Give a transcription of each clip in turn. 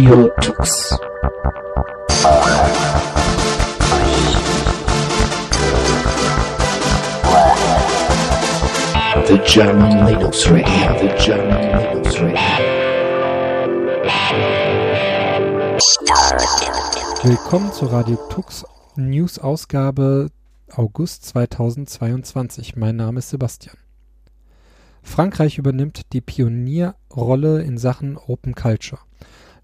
Radio Tux. The German Linux Radio, the German Linux Radio. Willkommen zur Radio Tux News Ausgabe August 2022. Mein Name ist Sebastian. Frankreich übernimmt die Pionierrolle in Sachen Open Culture.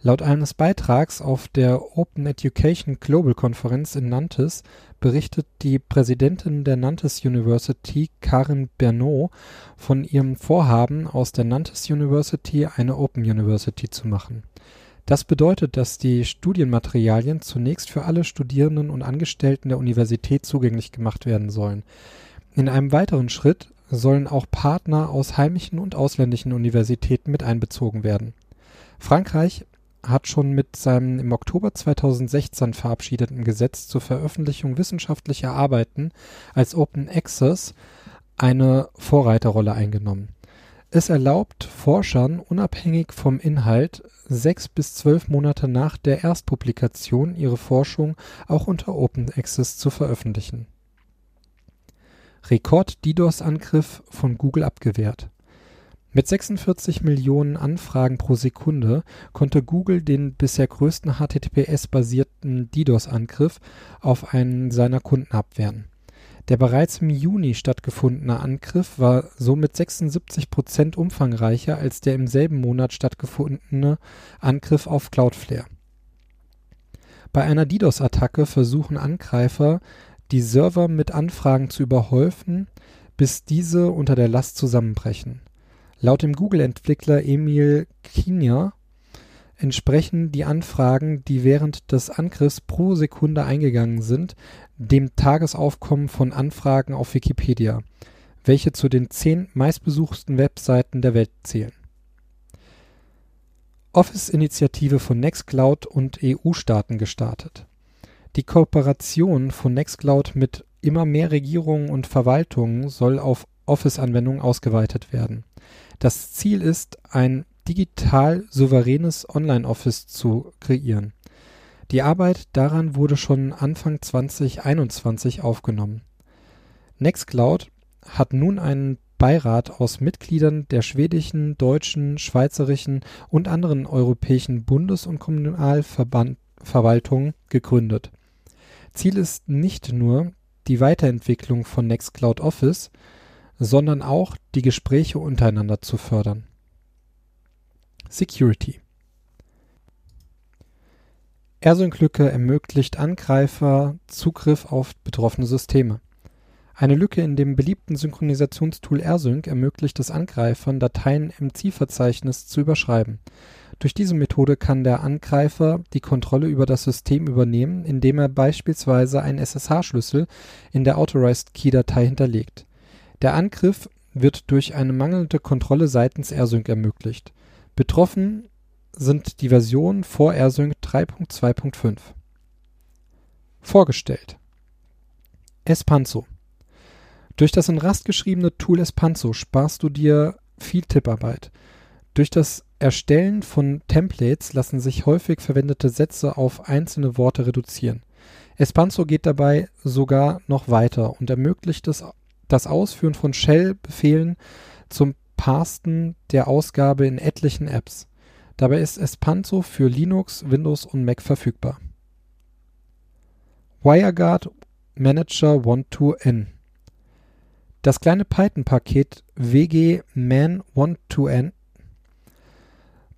Laut eines Beitrags auf der Open Education Global Konferenz in Nantes berichtet die Präsidentin der Nantes University, Karin Bernot, von ihrem Vorhaben, aus der Nantes University eine Open University zu machen. Das bedeutet, dass die Studienmaterialien zunächst für alle Studierenden und Angestellten der Universität zugänglich gemacht werden sollen. In einem weiteren Schritt sollen auch Partner aus heimischen und ausländischen Universitäten mit einbezogen werden. Frankreich hat schon mit seinem im Oktober 2016 verabschiedeten Gesetz zur Veröffentlichung wissenschaftlicher Arbeiten als Open Access eine Vorreiterrolle eingenommen. Es erlaubt Forschern unabhängig vom Inhalt sechs bis zwölf Monate nach der Erstpublikation ihre Forschung auch unter Open Access zu veröffentlichen. Rekord-DDoS-Angriff von Google abgewehrt mit 46 Millionen Anfragen pro Sekunde konnte Google den bisher größten HTTPS-basierten DDoS-Angriff auf einen seiner Kunden abwehren. Der bereits im Juni stattgefundene Angriff war somit 76 Prozent umfangreicher als der im selben Monat stattgefundene Angriff auf Cloudflare. Bei einer DDoS-Attacke versuchen Angreifer, die Server mit Anfragen zu überhäufen, bis diese unter der Last zusammenbrechen Laut dem Google-Entwickler Emil Kinier entsprechen die Anfragen, die während des Angriffs pro Sekunde eingegangen sind, dem Tagesaufkommen von Anfragen auf Wikipedia, welche zu den zehn meistbesuchten Webseiten der Welt zählen. Office-Initiative von Nextcloud und EU-Staaten gestartet. Die Kooperation von Nextcloud mit immer mehr Regierungen und Verwaltungen soll auf Office-Anwendungen ausgeweitet werden. Das Ziel ist, ein digital souveränes Online-Office zu kreieren. Die Arbeit daran wurde schon Anfang 2021 aufgenommen. Nextcloud hat nun einen Beirat aus Mitgliedern der schwedischen, deutschen, schweizerischen und anderen europäischen Bundes- und Kommunalverwaltungen gegründet. Ziel ist nicht nur die Weiterentwicklung von Nextcloud Office, sondern auch die Gespräche untereinander zu fördern. Security AirSync-Lücke ermöglicht Angreifer Zugriff auf betroffene Systeme. Eine Lücke in dem beliebten Synchronisationstool AirSync ermöglicht es Angreifern, Dateien im Zielverzeichnis zu überschreiben. Durch diese Methode kann der Angreifer die Kontrolle über das System übernehmen, indem er beispielsweise einen SSH-Schlüssel in der Authorized Key-Datei hinterlegt der Angriff wird durch eine mangelnde Kontrolle seitens AirSync ermöglicht. Betroffen sind die Versionen vor AirSync 3.2.5. Vorgestellt Espanzo Durch das in Rust geschriebene Tool Espanzo sparst du dir viel Tipparbeit. Durch das Erstellen von Templates lassen sich häufig verwendete Sätze auf einzelne Worte reduzieren. Espanzo geht dabei sogar noch weiter und ermöglicht es das Ausführen von Shell-Befehlen zum Parsen der Ausgabe in etlichen Apps. Dabei ist Espanto für Linux, Windows und Mac verfügbar. WireGuard Manager 12n Das kleine Python-Paket wg-man12n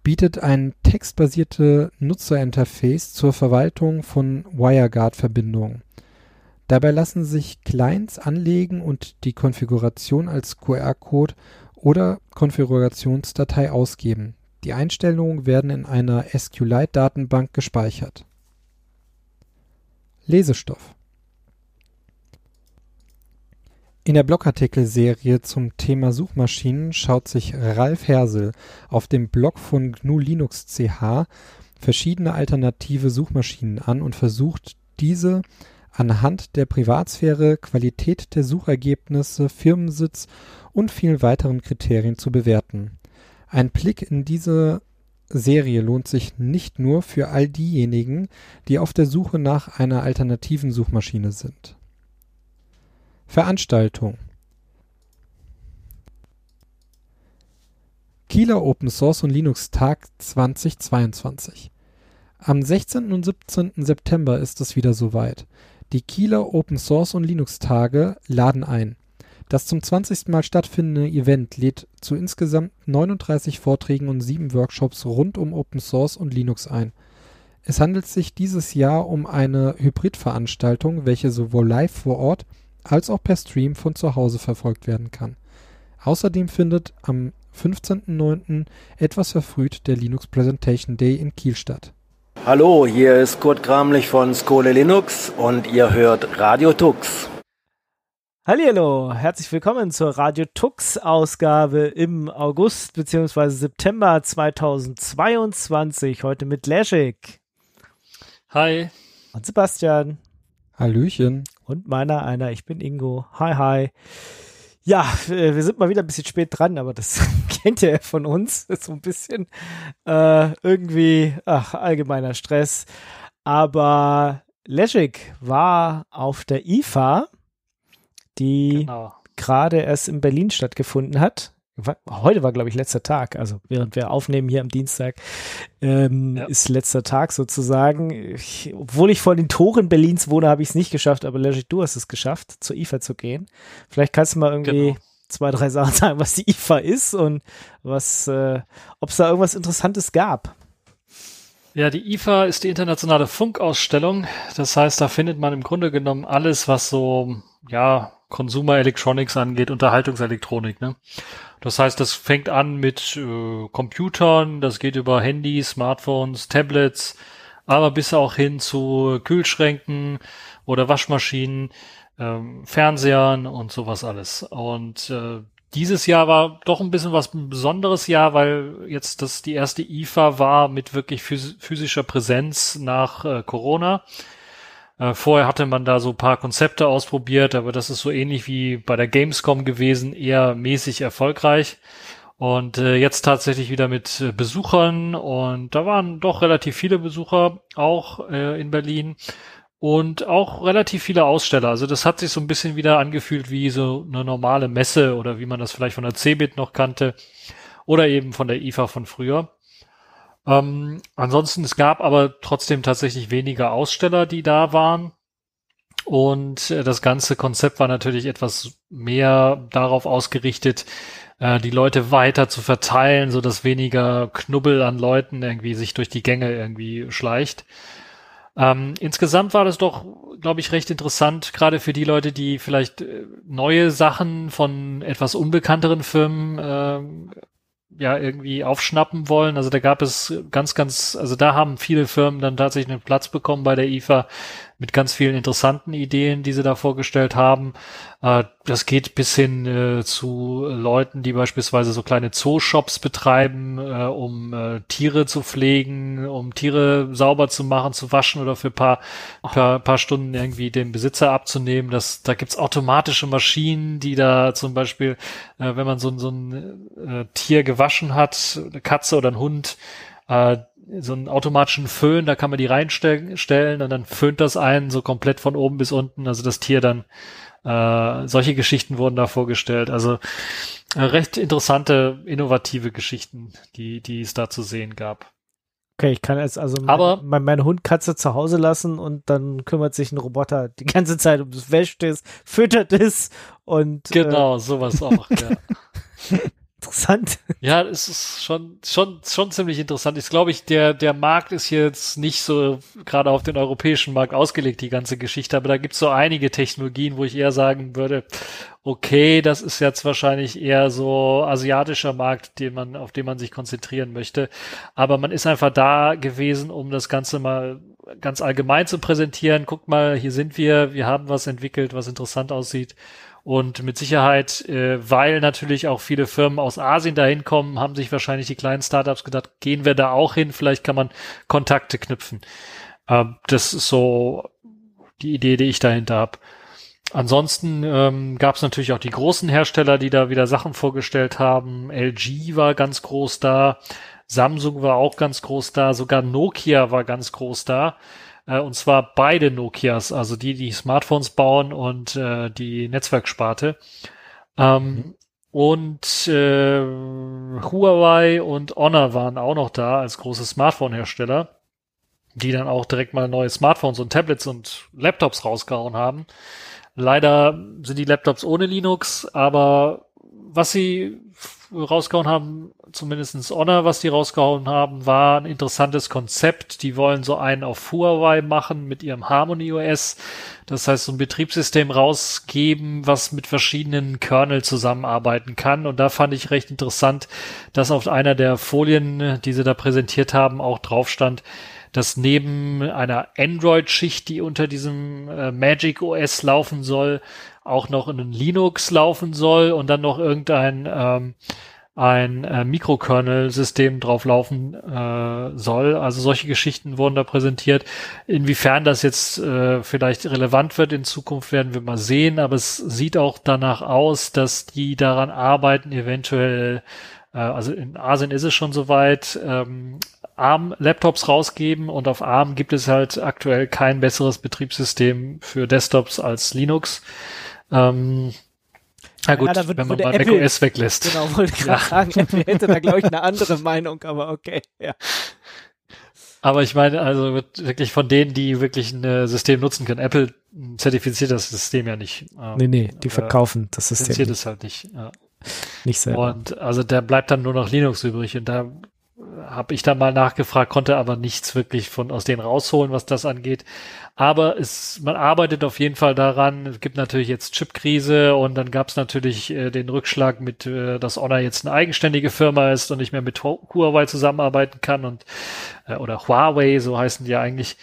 bietet ein textbasierte Nutzerinterface zur Verwaltung von WireGuard-Verbindungen Dabei lassen sich Clients anlegen und die Konfiguration als QR-Code oder Konfigurationsdatei ausgeben. Die Einstellungen werden in einer SQLite-Datenbank gespeichert. Lesestoff In der Blogartikelserie zum Thema Suchmaschinen schaut sich Ralf Hersel auf dem Blog von GNU Linux CH verschiedene alternative Suchmaschinen an und versucht diese anhand der Privatsphäre, Qualität der Suchergebnisse, Firmensitz und vielen weiteren Kriterien zu bewerten. Ein Blick in diese Serie lohnt sich nicht nur für all diejenigen, die auf der Suche nach einer alternativen Suchmaschine sind. Veranstaltung Kieler Open Source und Linux Tag 2022 Am 16. und 17. September ist es wieder soweit. Die Kieler Open Source und Linux Tage laden ein. Das zum 20. Mal stattfindende Event lädt zu insgesamt 39 Vorträgen und sieben Workshops rund um Open Source und Linux ein. Es handelt sich dieses Jahr um eine Hybridveranstaltung, welche sowohl live vor Ort als auch per Stream von zu Hause verfolgt werden kann. Außerdem findet am 15.09. etwas verfrüht der Linux Presentation Day in Kiel statt. Hallo, hier ist Kurt Kramlich von Skole Linux und ihr hört Radio Tux. Hallo, herzlich willkommen zur Radio Tux Ausgabe im August bzw. September 2022. Heute mit Leschik. Hi. Und Sebastian. Hallöchen. Und meiner einer, ich bin Ingo. Hi, hi. Ja, äh, wir sind mal wieder ein bisschen spät dran, aber das kennt ihr von uns. Ist so ein bisschen äh, irgendwie, ach, allgemeiner Stress. Aber Leschik war auf der IFA die genau. gerade erst in Berlin stattgefunden hat. Heute war, glaube ich, letzter Tag, also während wir aufnehmen hier am Dienstag, ähm, ja. ist letzter Tag sozusagen. Ich, obwohl ich vor den Toren Berlins wohne, habe ich es nicht geschafft, aber Legit, du hast es geschafft, zur IFA zu gehen. Vielleicht kannst du mal irgendwie genau. zwei, drei Sachen sagen, was die IFA ist und was, äh, ob es da irgendwas Interessantes gab. Ja, die IFA ist die internationale Funkausstellung. Das heißt, da findet man im Grunde genommen alles, was so, ja, Consumer Electronics angeht, Unterhaltungselektronik. Ne? Das heißt, das fängt an mit äh, Computern, das geht über Handys, Smartphones, Tablets, aber bis auch hin zu Kühlschränken oder Waschmaschinen, ähm, Fernsehern und sowas alles. Und äh, dieses Jahr war doch ein bisschen was ein besonderes Jahr, weil jetzt das die erste IFA war mit wirklich physischer Präsenz nach äh, Corona. Äh, vorher hatte man da so paar Konzepte ausprobiert, aber das ist so ähnlich wie bei der Gamescom gewesen, eher mäßig erfolgreich. Und äh, jetzt tatsächlich wieder mit äh, Besuchern und da waren doch relativ viele Besucher auch äh, in Berlin und auch relativ viele Aussteller. Also das hat sich so ein bisschen wieder angefühlt wie so eine normale Messe oder wie man das vielleicht von der Cebit noch kannte oder eben von der IFA von früher. Ähm, ansonsten, es gab aber trotzdem tatsächlich weniger Aussteller, die da waren. Und äh, das ganze Konzept war natürlich etwas mehr darauf ausgerichtet, äh, die Leute weiter zu verteilen, so dass weniger Knubbel an Leuten irgendwie sich durch die Gänge irgendwie schleicht. Ähm, insgesamt war das doch, glaube ich, recht interessant, gerade für die Leute, die vielleicht äh, neue Sachen von etwas unbekannteren Firmen äh, ja irgendwie aufschnappen wollen. Also da gab es ganz, ganz, also da haben viele Firmen dann tatsächlich einen Platz bekommen bei der IFA mit ganz vielen interessanten Ideen, die sie da vorgestellt haben. Äh, das geht bis hin äh, zu Leuten, die beispielsweise so kleine Zooshops betreiben, äh, um Tiere zu pflegen, um Tiere sauber zu machen, zu waschen oder für paar, paar, paar Stunden irgendwie den Besitzer abzunehmen. Das, da gibt's automatische Maschinen, die da zum Beispiel, wenn man so, so ein Tier gewaschen hat, eine Katze oder ein Hund, äh, so einen automatischen Föhn, da kann man die reinstellen und dann föhnt das einen so komplett von oben bis unten, also das Tier dann, äh, solche Geschichten wurden da vorgestellt. Also äh, recht interessante, innovative Geschichten, die, die es da zu sehen gab. Okay, ich kann jetzt also Aber, mein, mein Hund Katze zu Hause lassen und dann kümmert sich ein Roboter die ganze Zeit um das wäscht es, füttert es und genau, äh, sowas auch, ja. interessant. Ja, es ist schon, schon, schon ziemlich interessant. Ich glaube, ich, der, der Markt ist jetzt nicht so gerade auf den europäischen Markt ausgelegt, die ganze Geschichte, aber da gibt es so einige Technologien, wo ich eher sagen würde, okay, das ist jetzt wahrscheinlich eher so asiatischer Markt, den man, auf den man sich konzentrieren möchte. Aber man ist einfach da gewesen, um das Ganze mal ganz allgemein zu präsentieren. Guckt mal, hier sind wir, wir haben was entwickelt, was interessant aussieht. Und mit Sicherheit, äh, weil natürlich auch viele Firmen aus Asien dahin kommen, haben sich wahrscheinlich die kleinen Startups gedacht, gehen wir da auch hin, vielleicht kann man Kontakte knüpfen. Ähm, das ist so die Idee, die ich dahinter habe. Ansonsten ähm, gab es natürlich auch die großen Hersteller, die da wieder Sachen vorgestellt haben. LG war ganz groß da. Samsung war auch ganz groß da, sogar Nokia war ganz groß da. Äh, und zwar beide Nokias, also die, die Smartphones bauen und äh, die Netzwerksparte. Ähm, mhm. Und äh, Huawei und Honor waren auch noch da als große Smartphone-Hersteller, die dann auch direkt mal neue Smartphones und Tablets und Laptops rausgehauen haben. Leider sind die Laptops ohne Linux, aber was sie rausgehauen haben, zumindestens Honor, was die rausgehauen haben, war ein interessantes Konzept. Die wollen so einen auf Huawei machen mit ihrem Harmony OS. Das heißt, so ein Betriebssystem rausgeben, was mit verschiedenen Kernel zusammenarbeiten kann. Und da fand ich recht interessant, dass auf einer der Folien, die sie da präsentiert haben, auch drauf stand, dass neben einer Android-Schicht, die unter diesem äh, Magic OS laufen soll, auch noch in Linux laufen soll und dann noch irgendein ähm, ein äh, Mikrokernel-System drauf laufen äh, soll. Also solche Geschichten wurden da präsentiert. Inwiefern das jetzt äh, vielleicht relevant wird in Zukunft, werden wir mal sehen. Aber es sieht auch danach aus, dass die daran arbeiten, eventuell, äh, also in Asien ist es schon soweit, ähm, ARM-Laptops rausgeben und auf ARM gibt es halt aktuell kein besseres Betriebssystem für Desktops als Linux. Ähm, na gut, ja, wird, wenn man mal Apple, macOS weglässt. Genau, wollte ich gerade ja. sagen, Apple hätte da, glaube ich, eine andere Meinung, aber okay, ja. Aber ich meine, also wirklich von denen, die wirklich ein äh, System nutzen können. Apple zertifiziert das System ja nicht. Ähm, nee, nee, die verkaufen das System. Zertifiziert es halt nicht. Ja. Nicht selber. Und also da bleibt dann nur noch Linux übrig und da habe ich dann mal nachgefragt, konnte aber nichts wirklich von aus denen rausholen, was das angeht. Aber es, man arbeitet auf jeden Fall daran. Es gibt natürlich jetzt Chipkrise und dann gab es natürlich äh, den Rückschlag mit, äh, dass Honor jetzt eine eigenständige Firma ist und nicht mehr mit Huawei zusammenarbeiten kann und äh, oder Huawei, so heißen die ja eigentlich.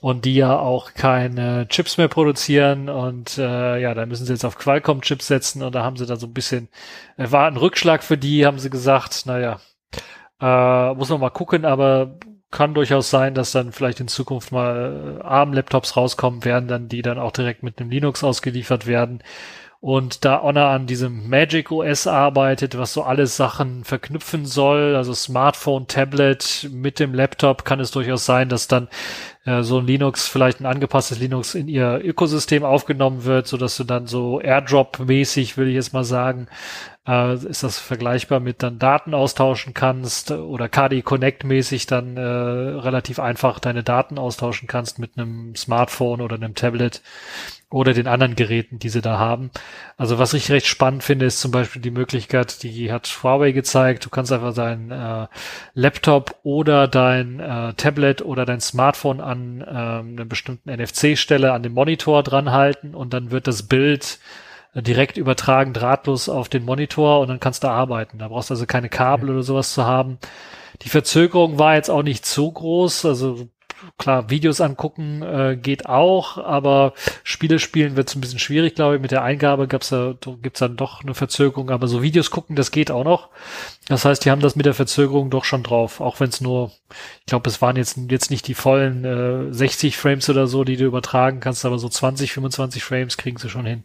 Und die ja auch keine Chips mehr produzieren und äh, ja, da müssen sie jetzt auf Qualcomm-Chips setzen und da haben sie da so ein bisschen, äh, war ein Rückschlag für die, haben sie gesagt, naja, äh, muss man mal gucken, aber kann durchaus sein, dass dann vielleicht in Zukunft mal äh, ARM-Laptops rauskommen werden, dann die dann auch direkt mit einem Linux ausgeliefert werden. Und da Honor an diesem Magic OS arbeitet, was so alle Sachen verknüpfen soll, also Smartphone, Tablet mit dem Laptop, kann es durchaus sein, dass dann äh, so ein Linux, vielleicht ein angepasstes Linux in ihr Ökosystem aufgenommen wird, so dass du dann so Airdrop-mäßig, will ich jetzt mal sagen, äh, ist das vergleichbar mit dann Daten austauschen kannst oder KD Connect mäßig dann äh, relativ einfach deine Daten austauschen kannst mit einem Smartphone oder einem Tablet oder den anderen Geräten, die sie da haben. Also was ich recht spannend finde, ist zum Beispiel die Möglichkeit, die hat Huawei gezeigt, du kannst einfach dein äh, Laptop oder dein äh, Tablet oder dein Smartphone an äh, einer bestimmten NFC-Stelle an dem Monitor dran halten und dann wird das Bild direkt übertragen, drahtlos auf den Monitor und dann kannst du arbeiten. Da brauchst du also keine Kabel oder sowas zu haben. Die Verzögerung war jetzt auch nicht so groß, also klar, Videos angucken äh, geht auch, aber Spiele spielen wird es ein bisschen schwierig, glaube ich. Mit der Eingabe gab's da, gibt's dann doch eine Verzögerung, aber so Videos gucken, das geht auch noch. Das heißt, die haben das mit der Verzögerung doch schon drauf, auch wenn es nur, ich glaube, es waren jetzt jetzt nicht die vollen äh, 60 Frames oder so, die du übertragen kannst, aber so 20, 25 Frames kriegen sie schon hin.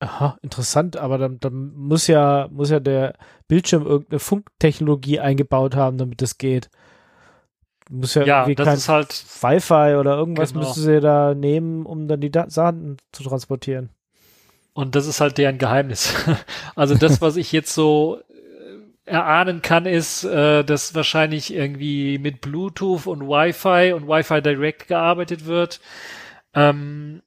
Aha, interessant, aber dann, dann muss ja, muss ja der Bildschirm irgendeine Funktechnologie eingebaut haben, damit das geht. Muss ja, ja das kein ist halt Wi-Fi oder irgendwas genau. müssen sie da nehmen, um dann die Daten zu transportieren. Und das ist halt deren Geheimnis. also das, was ich jetzt so äh, erahnen kann, ist, äh, dass wahrscheinlich irgendwie mit Bluetooth und Wi-Fi und Wi-Fi Direct gearbeitet wird. Ähm,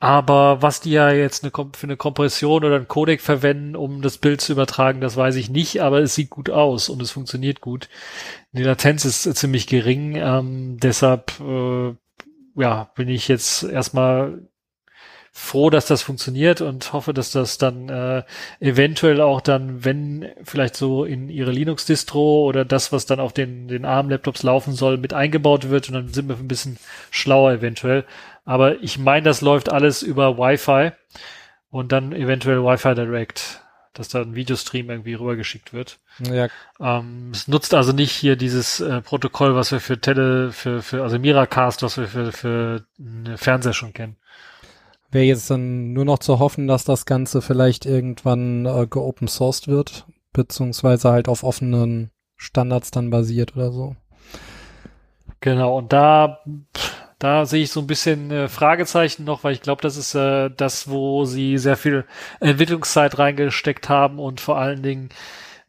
aber was die ja jetzt eine, für eine Kompression oder ein Codec verwenden, um das Bild zu übertragen, das weiß ich nicht, aber es sieht gut aus und es funktioniert gut. Die Latenz ist ziemlich gering, ähm, deshalb äh, ja, bin ich jetzt erstmal froh, dass das funktioniert und hoffe, dass das dann äh, eventuell auch dann, wenn vielleicht so in ihre Linux-Distro oder das, was dann auf den, den ARM-Laptops laufen soll, mit eingebaut wird und dann sind wir ein bisschen schlauer eventuell. Aber ich meine, das läuft alles über Wi-Fi und dann eventuell Wi-Fi Direct, dass da ein Videostream irgendwie rübergeschickt wird. Ja. Ähm, es nutzt also nicht hier dieses äh, Protokoll, was wir für Tele, für, für also Miracast, was wir für, für Fernseher schon kennen. Wäre jetzt dann nur noch zu hoffen, dass das Ganze vielleicht irgendwann äh, geopen sourced wird. beziehungsweise halt auf offenen Standards dann basiert oder so. Genau, und da, da sehe ich so ein bisschen äh, Fragezeichen noch, weil ich glaube, das ist äh, das, wo sie sehr viel Entwicklungszeit reingesteckt haben und vor allen Dingen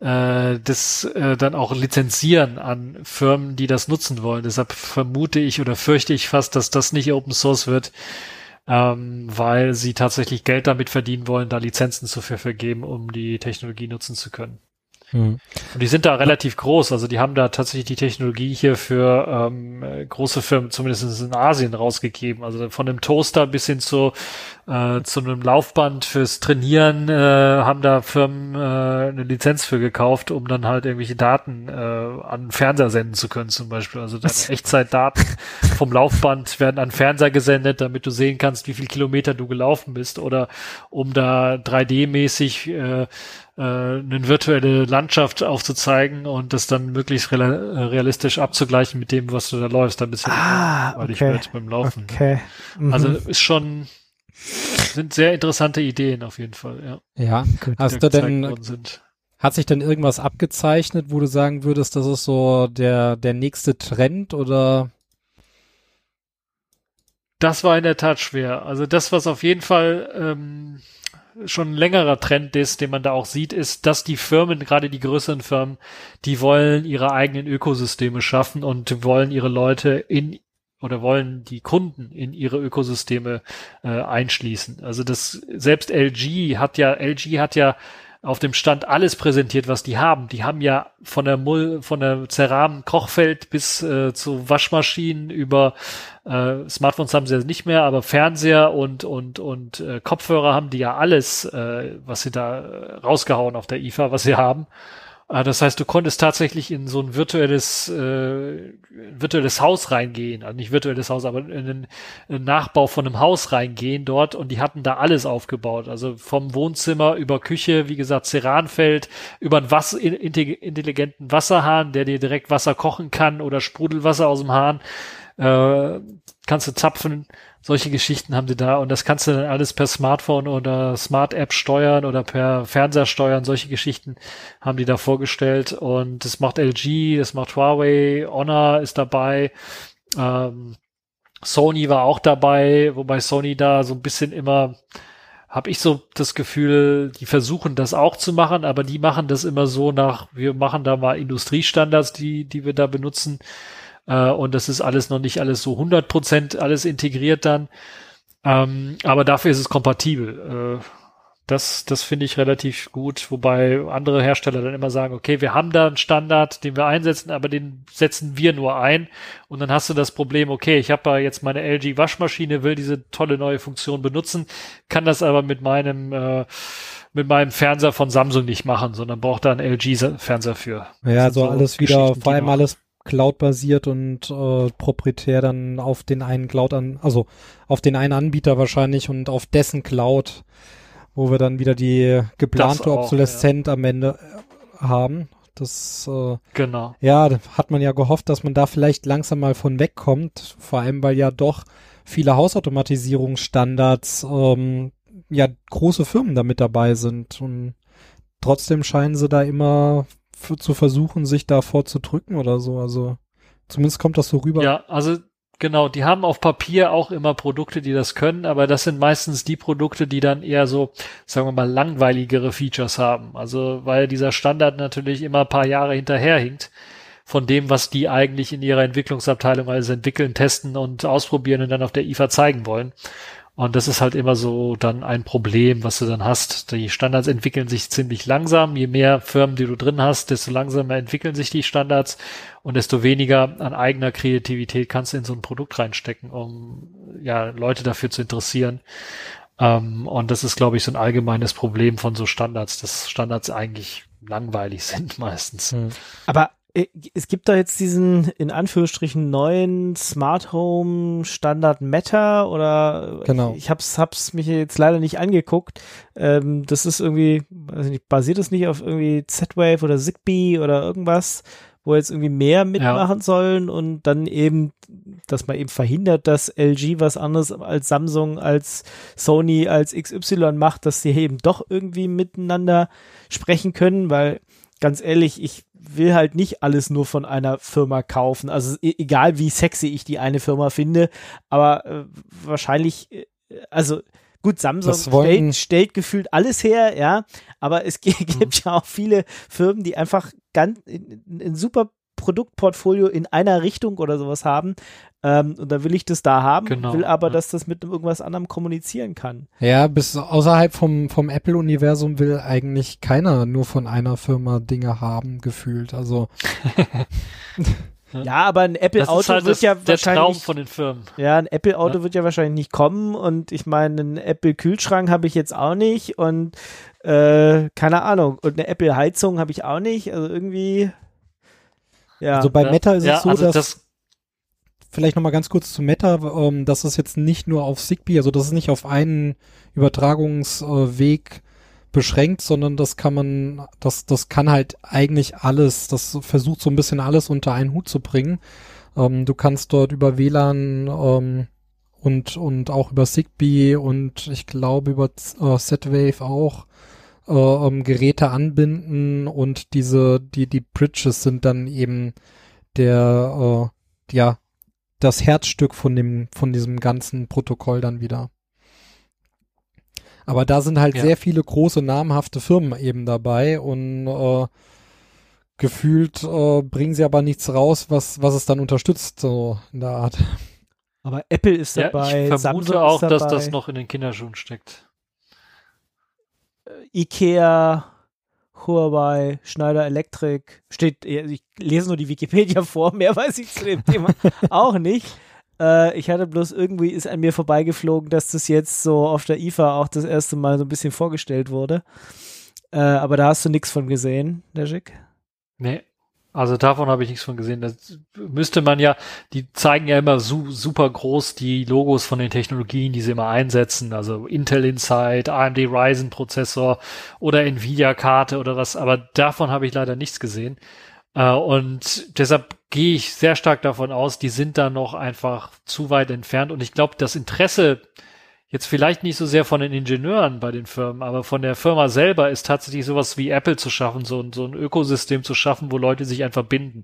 äh, das äh, dann auch lizenzieren an Firmen, die das nutzen wollen. Deshalb vermute ich oder fürchte ich fast, dass das nicht Open Source wird, ähm, weil sie tatsächlich Geld damit verdienen wollen, da Lizenzen zu vergeben, um die Technologie nutzen zu können. Mhm. Und die sind da relativ groß, also die haben da tatsächlich die Technologie hier für ähm, große Firmen, zumindest in Asien, rausgegeben. Also von einem Toaster bis hin zu, äh, zu einem Laufband fürs Trainieren äh, haben da Firmen äh, eine Lizenz für gekauft, um dann halt irgendwelche Daten äh, an Fernseher senden zu können, zum Beispiel. Also dann Echtzeitdaten vom Laufband werden an Fernseher gesendet, damit du sehen kannst, wie viel Kilometer du gelaufen bist oder um da 3D-mäßig äh, äh, eine virtuelle Landschaft aufzuzeigen und das dann möglichst äh, realistisch abzugleichen mit dem, was du da läufst, ein bisschen ah, okay. wird beim Laufen. Ne? Okay. Mhm. Also ist schon sind sehr interessante Ideen auf jeden Fall, ja. Ja, Gut, hast du denn hat sich denn irgendwas abgezeichnet, wo du sagen würdest, das ist so der der nächste Trend oder das war in der Tat schwer. Also das, was auf jeden Fall ähm, schon ein längerer Trend ist, den man da auch sieht, ist, dass die Firmen, gerade die größeren Firmen, die wollen ihre eigenen Ökosysteme schaffen und wollen ihre Leute in oder wollen die Kunden in ihre Ökosysteme äh, einschließen. Also das selbst LG hat ja LG hat ja auf dem Stand alles präsentiert, was die haben. Die haben ja von der Mull, von der Ceram Kochfeld bis äh, zu Waschmaschinen über äh, Smartphones haben sie ja nicht mehr, aber Fernseher und und und äh, Kopfhörer haben die ja alles, äh, was sie da äh, rausgehauen auf der IFA, was sie haben. Ah, das heißt, du konntest tatsächlich in so ein virtuelles, äh, virtuelles Haus reingehen, also nicht virtuelles Haus, aber in einen, einen Nachbau von einem Haus reingehen dort und die hatten da alles aufgebaut. Also vom Wohnzimmer über Küche, wie gesagt, Ceranfeld, über einen Wasser, intelligenten Wasserhahn, der dir direkt Wasser kochen kann oder Sprudelwasser aus dem Hahn, äh, kannst du zapfen solche Geschichten haben sie da und das kannst du dann alles per Smartphone oder Smart App steuern oder per Fernseher steuern. Solche Geschichten haben die da vorgestellt und das macht LG, das macht Huawei, Honor ist dabei. Ähm, Sony war auch dabei, wobei Sony da so ein bisschen immer habe ich so das Gefühl, die versuchen das auch zu machen, aber die machen das immer so nach, wir machen da mal Industriestandards, die, die wir da benutzen. Äh, und das ist alles noch nicht alles so 100 Prozent alles integriert dann. Ähm, aber dafür ist es kompatibel. Äh, das, das finde ich relativ gut, wobei andere Hersteller dann immer sagen, okay, wir haben da einen Standard, den wir einsetzen, aber den setzen wir nur ein. Und dann hast du das Problem, okay, ich habe jetzt meine LG Waschmaschine, will diese tolle neue Funktion benutzen, kann das aber mit meinem äh, mit meinem Fernseher von Samsung nicht machen, sondern braucht da einen LG-Fernseher für. Ja, so, so alles wieder, vor allem alles Cloud-basiert und äh, proprietär dann auf den einen Cloud an, also auf den einen Anbieter wahrscheinlich und auf dessen Cloud, wo wir dann wieder die geplante auch, Obsoleszenz ja. am Ende äh, haben. Das äh, genau. Ja, hat man ja gehofft, dass man da vielleicht langsam mal von wegkommt, vor allem weil ja doch viele Hausautomatisierungsstandards ähm, ja große Firmen da mit dabei sind und trotzdem scheinen sie da immer zu versuchen, sich da vorzudrücken oder so. Also zumindest kommt das so rüber. Ja, also genau, die haben auf Papier auch immer Produkte, die das können, aber das sind meistens die Produkte, die dann eher so, sagen wir mal, langweiligere Features haben. Also weil dieser Standard natürlich immer ein paar Jahre hinterherhinkt von dem, was die eigentlich in ihrer Entwicklungsabteilung alles entwickeln, testen und ausprobieren und dann auf der IFA zeigen wollen. Und das ist halt immer so dann ein Problem, was du dann hast. Die Standards entwickeln sich ziemlich langsam. Je mehr Firmen, die du drin hast, desto langsamer entwickeln sich die Standards und desto weniger an eigener Kreativität kannst du in so ein Produkt reinstecken, um ja Leute dafür zu interessieren. Um, ähm, und das ist, glaube ich, so ein allgemeines Problem von so Standards, dass Standards eigentlich langweilig sind meistens. Hm. Aber es gibt da jetzt diesen in Anführungsstrichen neuen Smart Home Standard Meta oder genau. ich hab's hab's mich jetzt leider nicht angeguckt. Ähm, das ist irgendwie, weiß nicht, basiert es nicht auf irgendwie Z-Wave oder Zigbee oder irgendwas, wo jetzt irgendwie mehr mitmachen sollen und dann eben, dass man eben verhindert, dass LG was anderes als Samsung, als Sony, als XY macht, dass sie eben doch irgendwie miteinander sprechen können, weil ganz ehrlich, ich will halt nicht alles nur von einer Firma kaufen. Also e egal wie sexy ich die eine Firma finde, aber äh, wahrscheinlich, äh, also gut, Samsung stellt, stellt, gefühlt alles her, ja, aber es gibt mhm. ja auch viele Firmen, die einfach ganz ein super Produktportfolio in einer Richtung oder sowas haben. Ähm, und da will ich das da haben, genau, will aber, ja. dass das mit irgendwas anderem kommunizieren kann. Ja, bis außerhalb vom, vom Apple-Universum will eigentlich keiner nur von einer Firma Dinge haben, gefühlt. Also. Ja, aber ein Apple-Auto halt wird ja der wahrscheinlich. Traum von den Firmen. Ja, ein Apple-Auto ja. wird ja wahrscheinlich nicht kommen und ich meine, einen Apple-Kühlschrank habe ich jetzt auch nicht und äh, keine Ahnung. Und eine Apple-Heizung habe ich auch nicht. Also irgendwie. Ja. Also bei Meta ist es so, also dass. Das vielleicht nochmal ganz kurz zu Meta, ähm, dass es jetzt nicht nur auf Zigbee, also das ist nicht auf einen Übertragungsweg äh, beschränkt, sondern das kann man, das, das kann halt eigentlich alles, das versucht so ein bisschen alles unter einen Hut zu bringen. Ähm, du kannst dort über WLAN ähm, und, und auch über Zigbee und ich glaube über äh, Z-Wave auch äh, ähm, Geräte anbinden und diese, die, die Bridges sind dann eben der, äh, ja, das Herzstück von dem, von diesem ganzen Protokoll dann wieder. Aber da sind halt ja. sehr viele große namhafte Firmen eben dabei und äh, gefühlt äh, bringen sie aber nichts raus, was, was es dann unterstützt, so in der Art. Aber Apple ist dabei. Ja, ich vermute Samsung auch, dass das noch in den Kinderschuhen steckt. Ikea, Huawei, Schneider Electric, steht, ich lese nur die Wikipedia vor, mehr weiß ich zu dem Thema auch nicht. Äh, ich hatte bloß irgendwie ist an mir vorbeigeflogen, dass das jetzt so auf der IFA auch das erste Mal so ein bisschen vorgestellt wurde. Äh, aber da hast du nichts von gesehen, Schick? Nee. Also davon habe ich nichts von gesehen. Das müsste man ja, die zeigen ja immer su super groß die Logos von den Technologien, die sie immer einsetzen. Also Intel Inside, AMD Ryzen Prozessor oder Nvidia Karte oder was. Aber davon habe ich leider nichts gesehen. Äh, und deshalb gehe ich sehr stark davon aus, die sind da noch einfach zu weit entfernt. Und ich glaube, das Interesse jetzt vielleicht nicht so sehr von den Ingenieuren bei den Firmen, aber von der Firma selber ist tatsächlich sowas wie Apple zu schaffen, so, so ein Ökosystem zu schaffen, wo Leute sich einfach binden.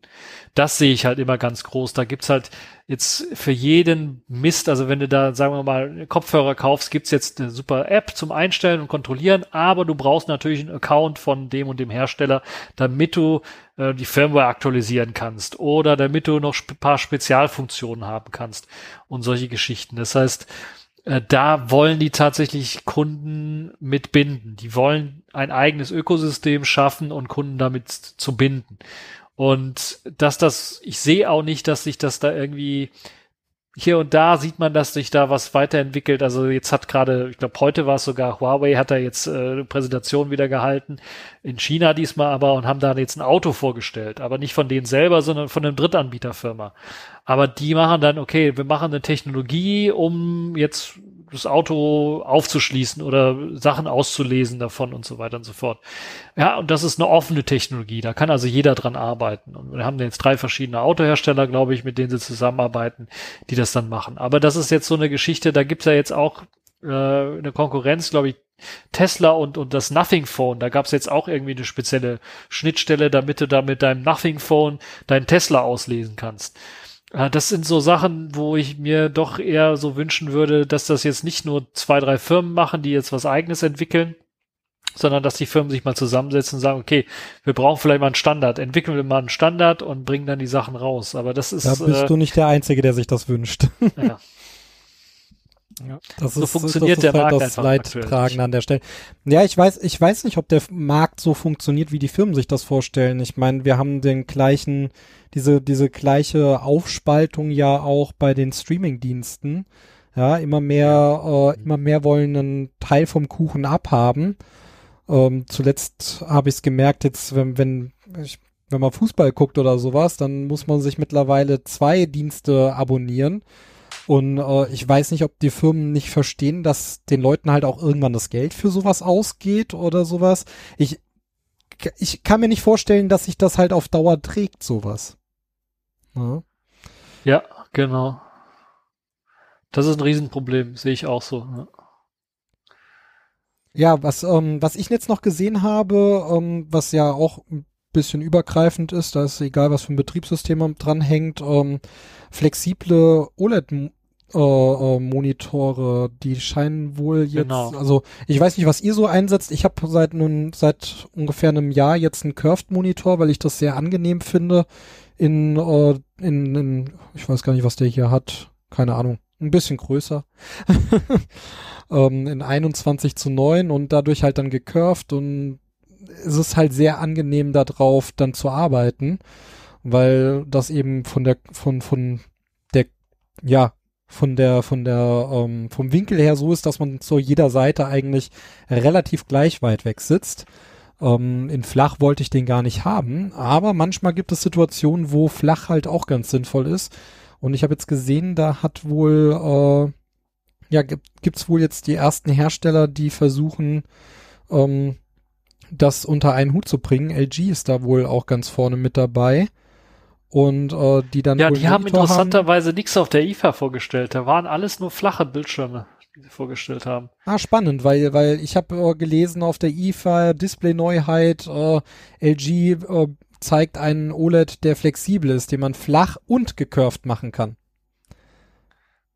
Das sehe ich halt immer ganz groß. Da gibt's halt jetzt für jeden Mist, also wenn du da, sagen wir mal, Kopfhörer kaufst, gibt's jetzt eine super App zum Einstellen und Kontrollieren, aber du brauchst natürlich einen Account von dem und dem Hersteller, damit du äh, die Firmware aktualisieren kannst oder damit du noch ein paar Spezialfunktionen haben kannst und solche Geschichten. Das heißt, äh, da wollen die tatsächlich Kunden mitbinden. Die wollen ein eigenes Ökosystem schaffen und Kunden damit zu binden. Und dass das, ich sehe auch nicht, dass sich das da irgendwie hier und da sieht man, dass sich da was weiterentwickelt. Also jetzt hat gerade, ich glaube, heute war es sogar Huawei, hat da jetzt äh, eine Präsentation wieder gehalten, in China diesmal aber und haben da jetzt ein Auto vorgestellt, aber nicht von denen selber, sondern von einem Drittanbieterfirma. Aber die machen dann, okay, wir machen eine Technologie, um jetzt das Auto aufzuschließen oder Sachen auszulesen davon und so weiter und so fort. Ja, und das ist eine offene Technologie. Da kann also jeder dran arbeiten. Und wir haben jetzt drei verschiedene Autohersteller, glaube ich, mit denen sie zusammenarbeiten, die das dann machen. Aber das ist jetzt so eine Geschichte, da gibt's ja jetzt auch äh, eine Konkurrenz, glaube ich, Tesla und, und das Nothing Phone, da gab's jetzt auch irgendwie eine spezielle Schnittstelle, damit du da mit deinem Nothing Phone deinen Tesla auslesen kannst. Ja, das sind so Sachen, wo ich mir doch eher so wünschen würde, dass das jetzt nicht nur zwei, drei Firmen machen, die jetzt was eigenes entwickeln, sondern dass die Firmen sich mal zusammensetzen und sagen, okay, wir brauchen vielleicht mal einen Standard, entwickeln wir mal einen Standard und bringen dann die Sachen raus. Aber das ist. Da bist äh, du nicht der Einzige, der sich das wünscht. Ja. Ja, das so ist, funktioniert das der halt Markt das Leidtragende an der Stelle. Ja, ich weiß, ich weiß nicht, ob der Markt so funktioniert, wie die Firmen sich das vorstellen. Ich meine, wir haben den gleichen, diese, diese gleiche Aufspaltung ja auch bei den Streaming-Diensten. Ja, immer mehr, äh, immer mehr wollen einen Teil vom Kuchen abhaben. Ähm, zuletzt habe ich es gemerkt, jetzt, wenn, wenn, ich, wenn man Fußball guckt oder sowas, dann muss man sich mittlerweile zwei Dienste abonnieren und äh, ich weiß nicht, ob die Firmen nicht verstehen, dass den Leuten halt auch irgendwann das Geld für sowas ausgeht oder sowas. Ich ich kann mir nicht vorstellen, dass sich das halt auf Dauer trägt, sowas. Ja. Ja, genau. Das ist ein Riesenproblem, sehe ich auch so. Ja. Ja, was, ähm, was ich jetzt noch gesehen habe, ähm, was ja auch ein bisschen übergreifend ist, da ist egal, was für ein Betriebssystem man dranhängt, ähm, flexible OLED-Monitore, äh, die scheinen wohl jetzt, Genau. also ich weiß nicht, was ihr so einsetzt. Ich habe seit nun seit ungefähr einem Jahr jetzt einen Curved-Monitor, weil ich das sehr angenehm finde. In, äh, in, in, ich weiß gar nicht, was der hier hat, keine Ahnung, ein bisschen größer. ähm, in 21 zu 9 und dadurch halt dann gecurved und es ist halt sehr angenehm da drauf dann zu arbeiten, weil das eben von der von von der ja von der von der ähm, vom Winkel her so ist, dass man zu jeder Seite eigentlich relativ gleich weit weg sitzt. Ähm, in flach wollte ich den gar nicht haben, aber manchmal gibt es Situationen, wo flach halt auch ganz sinnvoll ist. Und ich habe jetzt gesehen, da hat wohl äh, ja gibt gibt's wohl jetzt die ersten Hersteller, die versuchen ähm, das unter einen Hut zu bringen. LG ist da wohl auch ganz vorne mit dabei. Und äh, die dann Ja, die haben interessanterweise nichts auf der IFA vorgestellt. Da waren alles nur flache Bildschirme, die sie vorgestellt haben. Ah, spannend, weil, weil ich habe äh, gelesen auf der IFA Display-Neuheit, äh, LG äh, zeigt einen OLED, der flexibel ist, den man flach und gecurved machen kann.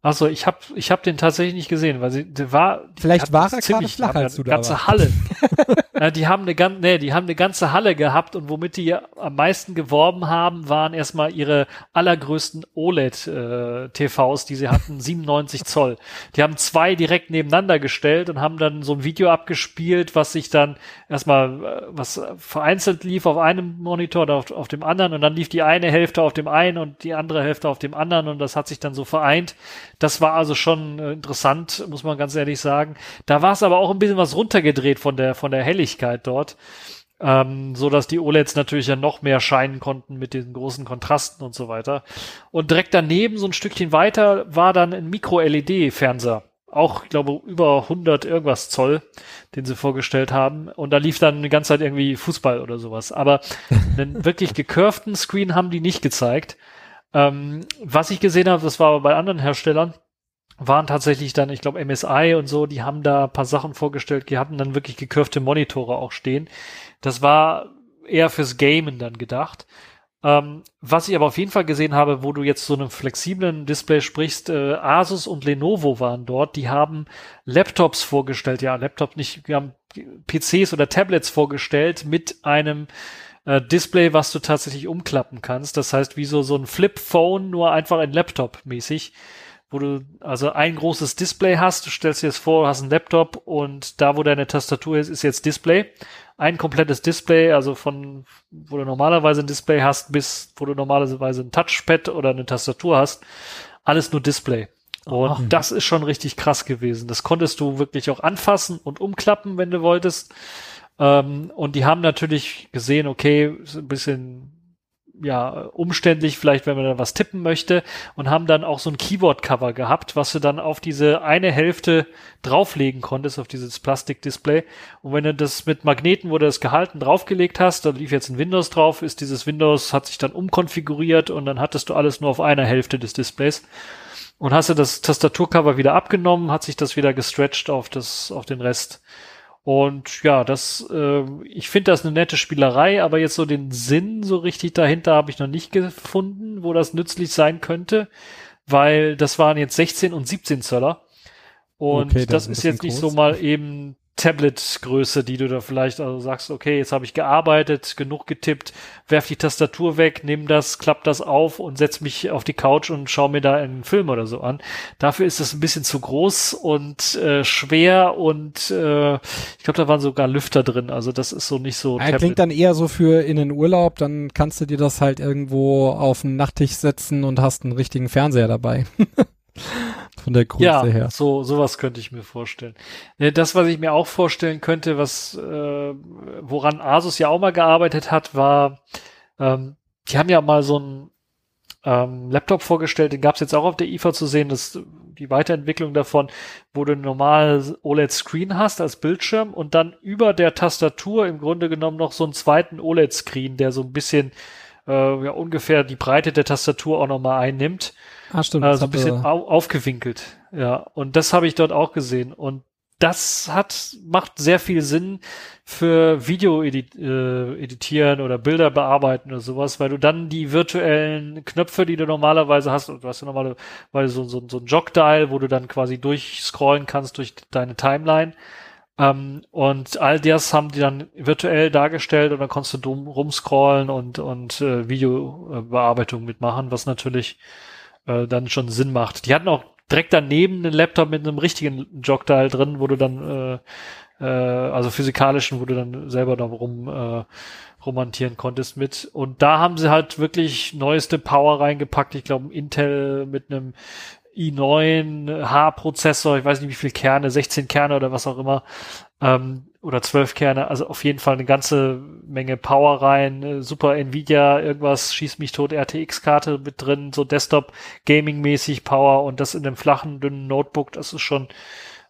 Also ich habe ich hab den tatsächlich nicht gesehen, weil sie der war die Vielleicht war er ziemlich flach, als du eine da ganze warst. Halle. ja, die haben eine ganze nee, die haben eine ganze Halle gehabt und womit die am meisten geworben haben, waren erstmal ihre allergrößten OLED äh, TVs, die sie hatten, 97 Zoll. Die haben zwei direkt nebeneinander gestellt und haben dann so ein Video abgespielt, was sich dann erstmal äh, was vereinzelt lief auf einem Monitor auf, auf dem anderen und dann lief die eine Hälfte auf dem einen und die andere Hälfte auf dem anderen und das hat sich dann so vereint. Das war also schon äh, interessant, muss man ganz ehrlich sagen. Da war es aber auch ein bisschen was runtergedreht von der von der Helligkeit dort, ähm, so dass die OLEDs natürlich ja noch mehr scheinen konnten mit den großen Kontrasten und so weiter. Und direkt daneben so ein Stückchen weiter war dann ein Micro-LED-Fernseher. Auch, ich glaube, über 100 irgendwas Zoll, den sie vorgestellt haben. Und da lief dann die ganze Zeit irgendwie Fußball oder sowas. Aber einen wirklich gecurvten Screen haben die nicht gezeigt. Ähm, was ich gesehen habe, das war aber bei anderen Herstellern, waren tatsächlich dann, ich glaube, MSI und so, die haben da ein paar Sachen vorgestellt, die hatten dann wirklich gecurvte Monitore auch stehen. Das war eher fürs Gamen dann gedacht. Ähm, was ich aber auf jeden Fall gesehen habe, wo du jetzt so einem flexiblen Display sprichst, äh, Asus und Lenovo waren dort, die haben Laptops vorgestellt, ja, Laptop nicht, wir haben PCs oder Tablets vorgestellt mit einem äh, Display, was du tatsächlich umklappen kannst. Das heißt, wie so, so ein Flip-Phone, nur einfach ein Laptop mäßig, wo du also ein großes Display hast. Du stellst dir das vor, hast einen Laptop und da, wo deine Tastatur ist, ist jetzt Display. Ein komplettes Display, also von, wo du normalerweise ein Display hast, bis wo du normalerweise ein Touchpad oder eine Tastatur hast. Alles nur Display. Und Aha. das ist schon richtig krass gewesen. Das konntest du wirklich auch anfassen und umklappen, wenn du wolltest. Ähm, und die haben natürlich gesehen, okay, ist ein bisschen ja, umständlich, vielleicht wenn man da was tippen möchte und haben dann auch so ein Keyboard-Cover gehabt, was du dann auf diese eine Hälfte drauflegen konntest, auf dieses Plastikdisplay. Und wenn du das mit Magneten, wo du das gehalten, draufgelegt hast, da lief jetzt ein Windows drauf, ist dieses Windows, hat sich dann umkonfiguriert und dann hattest du alles nur auf einer Hälfte des Displays. Und hast du das Tastaturcover wieder abgenommen, hat sich das wieder gestretched auf das, auf den Rest. Und ja, das, äh, ich finde das eine nette Spielerei, aber jetzt so den Sinn so richtig dahinter habe ich noch nicht gefunden, wo das nützlich sein könnte, weil das waren jetzt 16 und 17 Zöller. Und Okay, das das, ist jetzt bisschen nicht groß. so mal eben Tablet-Größe, die du da vielleicht also sagst, okay, jetzt habe ich gearbeitet, genug getippt, werf die Tastatur weg, nimm das, klapp das auf und setz mich auf die Couch und schau mir da einen Film oder so an. Dafür ist es ein bisschen zu groß und äh, schwer und äh, ich glaube, da waren sogar Lüfter drin. Also das ist so nicht so Er klingt dann eher so für in den Urlaub, dann kannst du dir das halt irgendwo auf den Nachttisch setzen und hast einen richtigen Fernseher dabei. Von der Größe ja, her. so sowas könnte ich mir vorstellen. Äh, Das, was ich mir auch vorstellen könnte, was äh, woran Asus ja auch mal gearbeitet hat, war, ähm, die haben ja mal so ein ähm, Laptop vorgestellt, den gab es jetzt auch auf der IFA zu sehen, das die Weiterentwicklung davon, wo du ein normales OLED-Screen hast als Bildschirm und dann über der Tastatur im Grunde genommen noch so einen zweiten OLED-Screen, der so ein bisschen äh, ja, ungefähr die Breite der Tastatur auch nochmal einnimmt. Ah, stimmt. Also ein bisschen au aufgewinkelt. Ja, und das habe ich dort auch gesehen. Und das hat, macht sehr viel Sinn für Video edit, äh, editieren oder Bilder bearbeiten oder sowas, weil du dann die virtuellen Knöpfe, die du normalerweise hast, du hast ja normalerweise so, so, so ein Jog-Dial, wo du dann quasi durchscrollen kannst durch deine Timeline. Ähm, und all das haben die dann virtuell dargestellt und dann konntest du rumscrollen und, und äh, Videobearbeitung mitmachen, was natürlich äh, dann schon Sinn macht. Die hatten auch direkt daneben einen Laptop mit einem richtigen Jogdial drin, wo du dann, äh, äh, also physikalischen, wo du dann selber noch rum äh, romantieren konntest mit. Und da haben sie halt wirklich neueste Power reingepackt. Ich glaube, Intel mit einem i9 H-Prozessor, ich weiß nicht wie viel Kerne, 16 Kerne oder was auch immer, ähm, oder 12 Kerne, also auf jeden Fall eine ganze Menge Power rein, äh, super Nvidia, irgendwas schießt mich tot, RTX-Karte mit drin, so Desktop Gaming-mäßig Power und das in einem flachen, dünnen Notebook, das ist schon,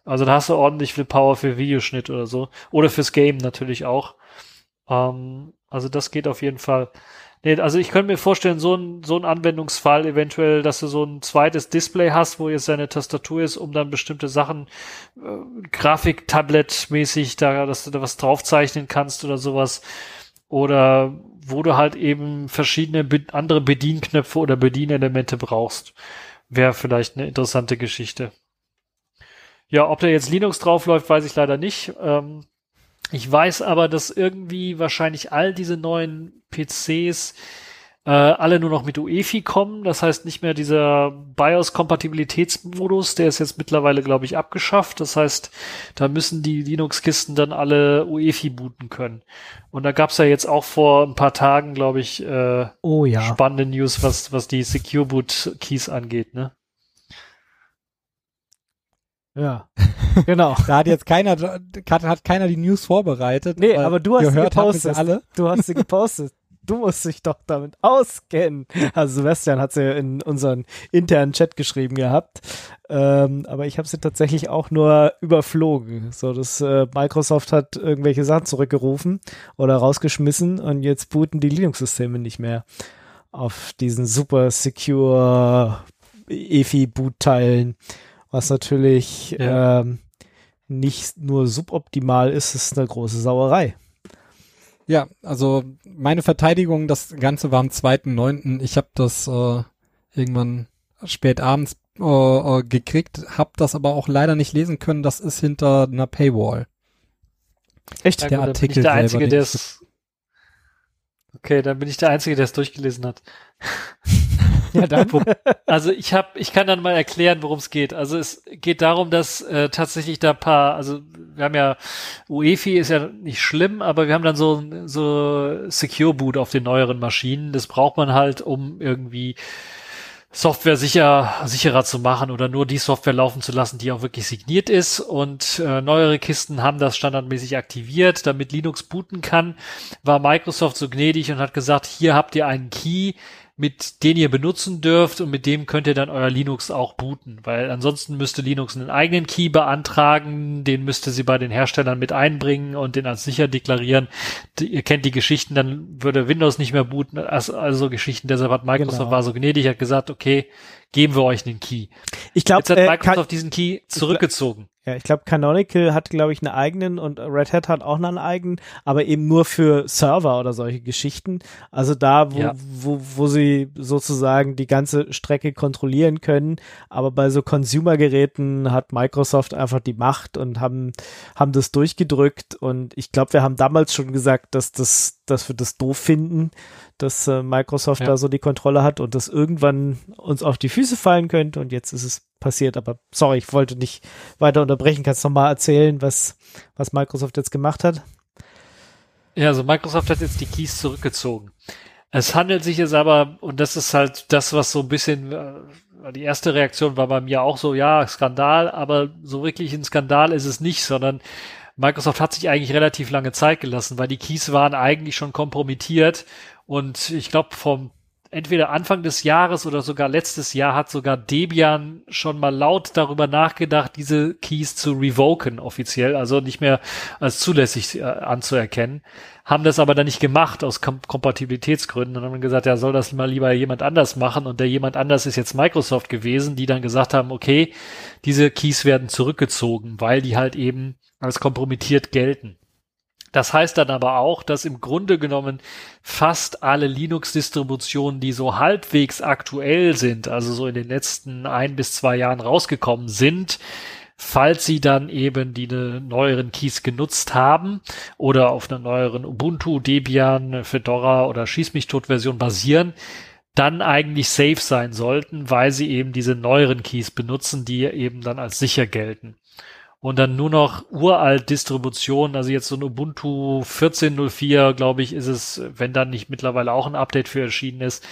also da hast du ordentlich viel Power für Videoschnitt oder so. Oder fürs Game natürlich auch. Ähm, also das geht auf jeden Fall. Nee, also ich könnte mir vorstellen, so ein, so ein Anwendungsfall eventuell, dass du so ein zweites Display hast, wo jetzt deine Tastatur ist, um dann bestimmte Sachen, äh, Grafik-Tablet-mäßig, da, dass du da was draufzeichnen kannst oder sowas. Oder wo du halt eben verschiedene be andere Bedienknöpfe oder Bedienelemente brauchst. Wäre vielleicht eine interessante Geschichte. Ja, ob da jetzt Linux draufläuft, weiß ich leider nicht. Ähm, ich weiß aber, dass irgendwie wahrscheinlich all diese neuen PCs äh, alle nur noch mit UEFI kommen. Das heißt nicht mehr dieser BIOS-Kompatibilitätsmodus, der ist jetzt mittlerweile, glaube ich, abgeschafft. Das heißt, da müssen die Linux-Kisten dann alle UEFI booten können. Und da gab's ja jetzt auch vor ein paar Tagen, glaube ich, äh, oh, ja. spannende News, was, was die Secure Boot Keys angeht, ne? Ja, genau. da hat jetzt keiner, hat keiner die News vorbereitet. Nee, aber du hast gehört sie gepostet. Alle. Du hast sie gepostet. Du musst dich doch damit auskennen. Also Sebastian hat sie in unseren internen Chat geschrieben gehabt. Ähm, aber ich habe sie tatsächlich auch nur überflogen. So, dass äh, Microsoft hat irgendwelche Sachen zurückgerufen oder rausgeschmissen und jetzt booten die Linux-Systeme nicht mehr auf diesen super secure EFI-Boot-Teilen was natürlich ja. ähm, nicht nur suboptimal ist, ist eine große Sauerei. Ja, also meine Verteidigung, das Ganze war am 2.9. Ich habe das äh, irgendwann spät abends äh, äh, gekriegt, habe das aber auch leider nicht lesen können. Das ist hinter einer Paywall. Echt? Der ja, gut, Artikel der Einzige, der es. Okay, dann bin ich der Einzige, der es durchgelesen hat. Ja, dann. Also ich habe, ich kann dann mal erklären, worum es geht. Also es geht darum, dass äh, tatsächlich da paar, also wir haben ja UEFI ist ja nicht schlimm, aber wir haben dann so so Secure Boot auf den neueren Maschinen. Das braucht man halt, um irgendwie Software sicher, sicherer zu machen oder nur die Software laufen zu lassen, die auch wirklich signiert ist. Und äh, neuere Kisten haben das standardmäßig aktiviert, damit Linux booten kann. War Microsoft so gnädig und hat gesagt, hier habt ihr einen Key, mit den ihr benutzen dürft und mit dem könnt ihr dann euer Linux auch booten, weil ansonsten müsste Linux einen eigenen Key beantragen, den müsste sie bei den Herstellern mit einbringen und den als sicher deklarieren. Ihr kennt die Geschichten, dann würde Windows nicht mehr booten, also, also Geschichten. Deshalb hat Microsoft genau. war so gnädig, hat gesagt, okay, geben wir euch einen Key. Ich glaube, jetzt hat Microsoft äh, diesen Key zurückgezogen. Ja, ich glaube, Canonical hat, glaube ich, einen eigenen und Red Hat hat auch einen eigenen, aber eben nur für Server oder solche Geschichten. Also da, wo, ja. wo, wo sie sozusagen die ganze Strecke kontrollieren können. Aber bei so Consumer-Geräten hat Microsoft einfach die Macht und haben, haben das durchgedrückt. Und ich glaube, wir haben damals schon gesagt, dass das, dass wir das doof finden, dass äh, Microsoft ja. da so die Kontrolle hat und das irgendwann uns auf die Füße fallen könnte. Und jetzt ist es passiert. Aber sorry, ich wollte nicht weiter unterbrechen. Kannst du nochmal erzählen, was, was Microsoft jetzt gemacht hat? Ja, also Microsoft hat jetzt die Keys zurückgezogen. Es handelt sich jetzt aber, und das ist halt das, was so ein bisschen, äh, die erste Reaktion war bei mir auch so, ja, Skandal, aber so wirklich ein Skandal ist es nicht, sondern Microsoft hat sich eigentlich relativ lange Zeit gelassen, weil die Keys waren eigentlich schon kompromittiert und ich glaube vom entweder Anfang des Jahres oder sogar letztes Jahr hat sogar Debian schon mal laut darüber nachgedacht, diese Keys zu revoken offiziell, also nicht mehr als zulässig äh, anzuerkennen, haben das aber dann nicht gemacht aus Kom Kompatibilitätsgründen und haben gesagt, ja, soll das mal lieber jemand anders machen und der jemand anders ist jetzt Microsoft gewesen, die dann gesagt haben, okay, diese Keys werden zurückgezogen, weil die halt eben als kompromittiert gelten. Das heißt dann aber auch, dass im Grunde genommen fast alle Linux-Distributionen, die so halbwegs aktuell sind, also so in den letzten ein bis zwei Jahren rausgekommen sind, falls sie dann eben die ne neueren Keys genutzt haben oder auf einer neueren Ubuntu, Debian, Fedora oder Schieß mich tot Version basieren, dann eigentlich safe sein sollten, weil sie eben diese neueren Keys benutzen, die eben dann als sicher gelten und dann nur noch uralt Distributionen, also jetzt so ein Ubuntu 14.04, glaube ich, ist es, wenn dann nicht mittlerweile auch ein Update für erschienen ist.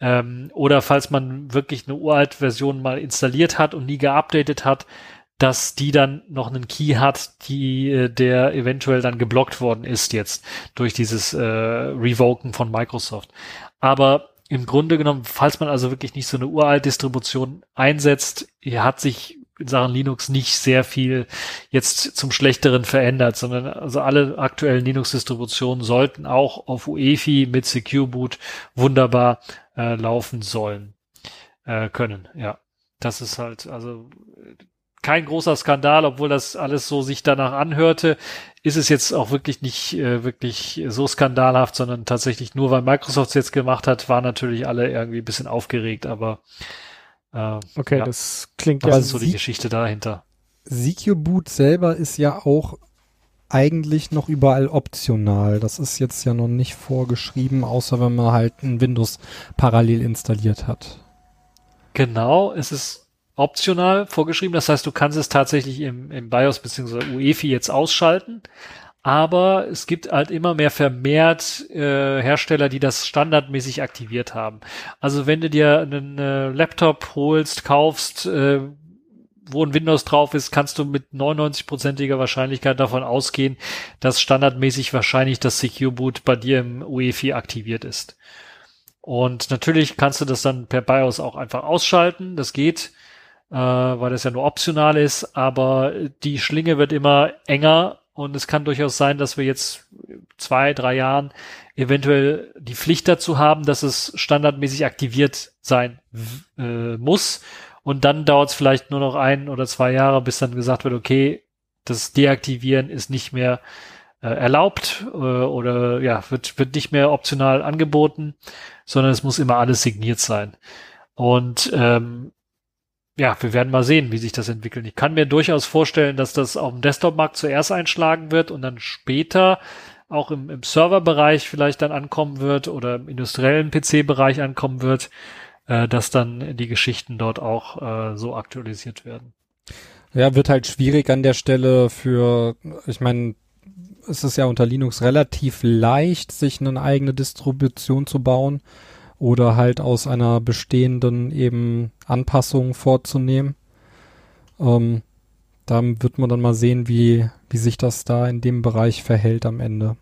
Ähm, oder falls man wirklich eine uralt Version mal installiert hat und nie geupdatet hat, dass die dann noch einen Key hat, die äh, der eventuell dann geblockt worden ist jetzt durch dieses äh, Revoken von Microsoft. Aber im Grunde genommen, falls man also wirklich nicht so eine uralt Distribution einsetzt, hat sich in Sachen Linux nicht sehr viel jetzt zum Schlechteren verändert, sondern also alle aktuellen Linux-Distributionen sollten auch auf UEFI mit Secure Boot wunderbar äh, laufen sollen äh, können. Ja, das ist halt also kein großer Skandal, obwohl das alles so sich danach anhörte, ist es jetzt auch wirklich nicht äh, wirklich so skandalhaft, sondern tatsächlich nur, weil Microsoft es jetzt gemacht hat, waren natürlich alle irgendwie ein bisschen aufgeregt, aber äh, okay, ja. das klingt das ja. ist so die Geschichte dahinter. Secure Boot selber ist ja auch eigentlich noch überall optional. Das ist jetzt ja noch nicht vorgeschrieben, außer wenn man halt ein Windows parallel installiert hat. Genau, es ist optional vorgeschrieben. Das heißt, du kannst es tatsächlich im, im BIOS bzw. UEFI jetzt ausschalten aber es gibt halt immer mehr vermehrt äh, Hersteller, die das standardmäßig aktiviert haben. Also wenn du dir einen äh, Laptop holst, kaufst, äh, wo ein Windows drauf ist, kannst du mit 99%iger Wahrscheinlichkeit davon ausgehen, dass standardmäßig wahrscheinlich das Secure Boot bei dir im UEFI aktiviert ist. Und natürlich kannst du das dann per BIOS auch einfach ausschalten. Das geht, äh, weil das ja nur optional ist, aber die Schlinge wird immer enger und es kann durchaus sein, dass wir jetzt zwei, drei Jahren eventuell die Pflicht dazu haben, dass es standardmäßig aktiviert sein äh, muss. Und dann dauert es vielleicht nur noch ein oder zwei Jahre, bis dann gesagt wird, okay, das Deaktivieren ist nicht mehr äh, erlaubt äh, oder ja, wird, wird nicht mehr optional angeboten, sondern es muss immer alles signiert sein. Und ähm, ja, wir werden mal sehen, wie sich das entwickelt. Ich kann mir durchaus vorstellen, dass das auf dem Desktop-Markt zuerst einschlagen wird und dann später auch im, im Serverbereich vielleicht dann ankommen wird oder im industriellen PC-Bereich ankommen wird, äh, dass dann die Geschichten dort auch äh, so aktualisiert werden. Ja, wird halt schwierig an der Stelle für, ich meine, es ist ja unter Linux relativ leicht, sich eine eigene Distribution zu bauen oder halt aus einer bestehenden eben Anpassung vorzunehmen. Ähm, da wird man dann mal sehen, wie, wie sich das da in dem Bereich verhält am Ende.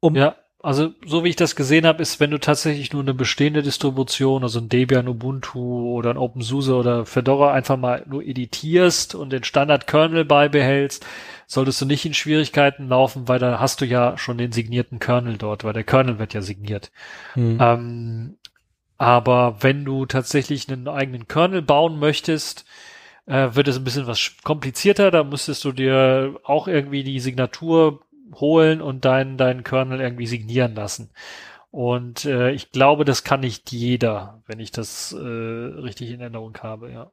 Um ja, also so wie ich das gesehen habe, ist, wenn du tatsächlich nur eine bestehende Distribution, also ein Debian, Ubuntu oder ein OpenSUSE oder Fedora einfach mal nur editierst und den Standard-Kernel beibehältst, solltest du nicht in Schwierigkeiten laufen, weil da hast du ja schon den signierten Kernel dort, weil der Kernel wird ja signiert. Hm. Ähm, aber wenn du tatsächlich einen eigenen Kernel bauen möchtest, äh, wird es ein bisschen was komplizierter. Da müsstest du dir auch irgendwie die Signatur holen und deinen deinen Kernel irgendwie signieren lassen. Und äh, ich glaube, das kann nicht jeder, wenn ich das äh, richtig in Erinnerung habe, ja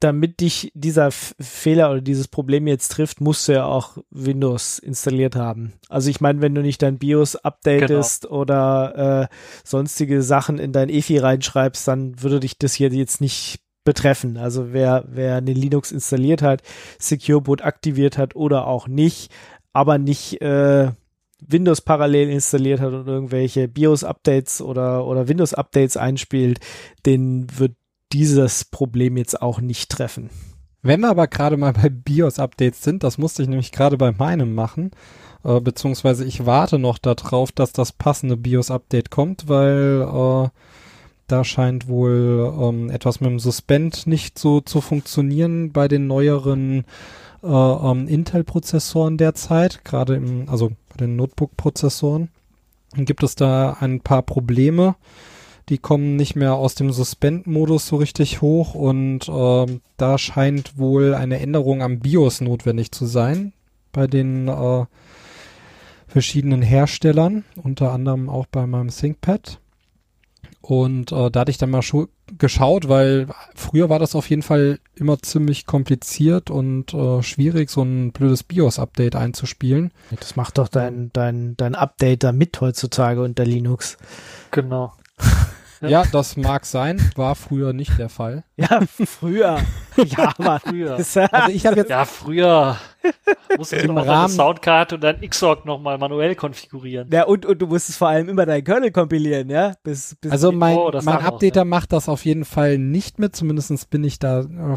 damit dich dieser Fehler oder dieses Problem jetzt trifft, musst du ja auch Windows installiert haben. Also ich meine, wenn du nicht dein BIOS updatest genau. oder äh, sonstige Sachen in dein EFI reinschreibst, dann würde dich das hier jetzt nicht betreffen. Also wer, wer eine Linux installiert hat, Secure Boot aktiviert hat oder auch nicht, aber nicht äh, Windows parallel installiert hat und irgendwelche BIOS-Updates oder, oder Windows-Updates einspielt, den wird dieses Problem jetzt auch nicht treffen. Wenn wir aber gerade mal bei BIOS-Updates sind, das musste ich nämlich gerade bei meinem machen. Äh, beziehungsweise ich warte noch darauf, dass das passende BIOS-Update kommt, weil äh, da scheint wohl ähm, etwas mit dem Suspend nicht so zu funktionieren bei den neueren äh, ähm, Intel-Prozessoren derzeit, gerade im, also bei den Notebook-Prozessoren. Gibt es da ein paar Probleme die kommen nicht mehr aus dem Suspend-Modus so richtig hoch und ähm, da scheint wohl eine Änderung am BIOS notwendig zu sein bei den äh, verschiedenen Herstellern, unter anderem auch bei meinem ThinkPad. Und äh, da hatte ich dann mal geschaut, weil früher war das auf jeden Fall immer ziemlich kompliziert und äh, schwierig, so ein blödes BIOS-Update einzuspielen. Das macht doch dein, dein, dein Update da mit heutzutage unter Linux. Genau. Ja, das mag sein, war früher nicht der Fall. Ja, früher. Ja, aber früher. Also ich habe jetzt ja früher musstest du noch Rahmen Soundcard und dann Xorg nochmal manuell konfigurieren. Ja, und, und du musstest vor allem immer deinen Kernel kompilieren, ja? Bis, bis also mein, oh, mein Updater ja. macht das auf jeden Fall nicht mit, zumindest bin ich da äh,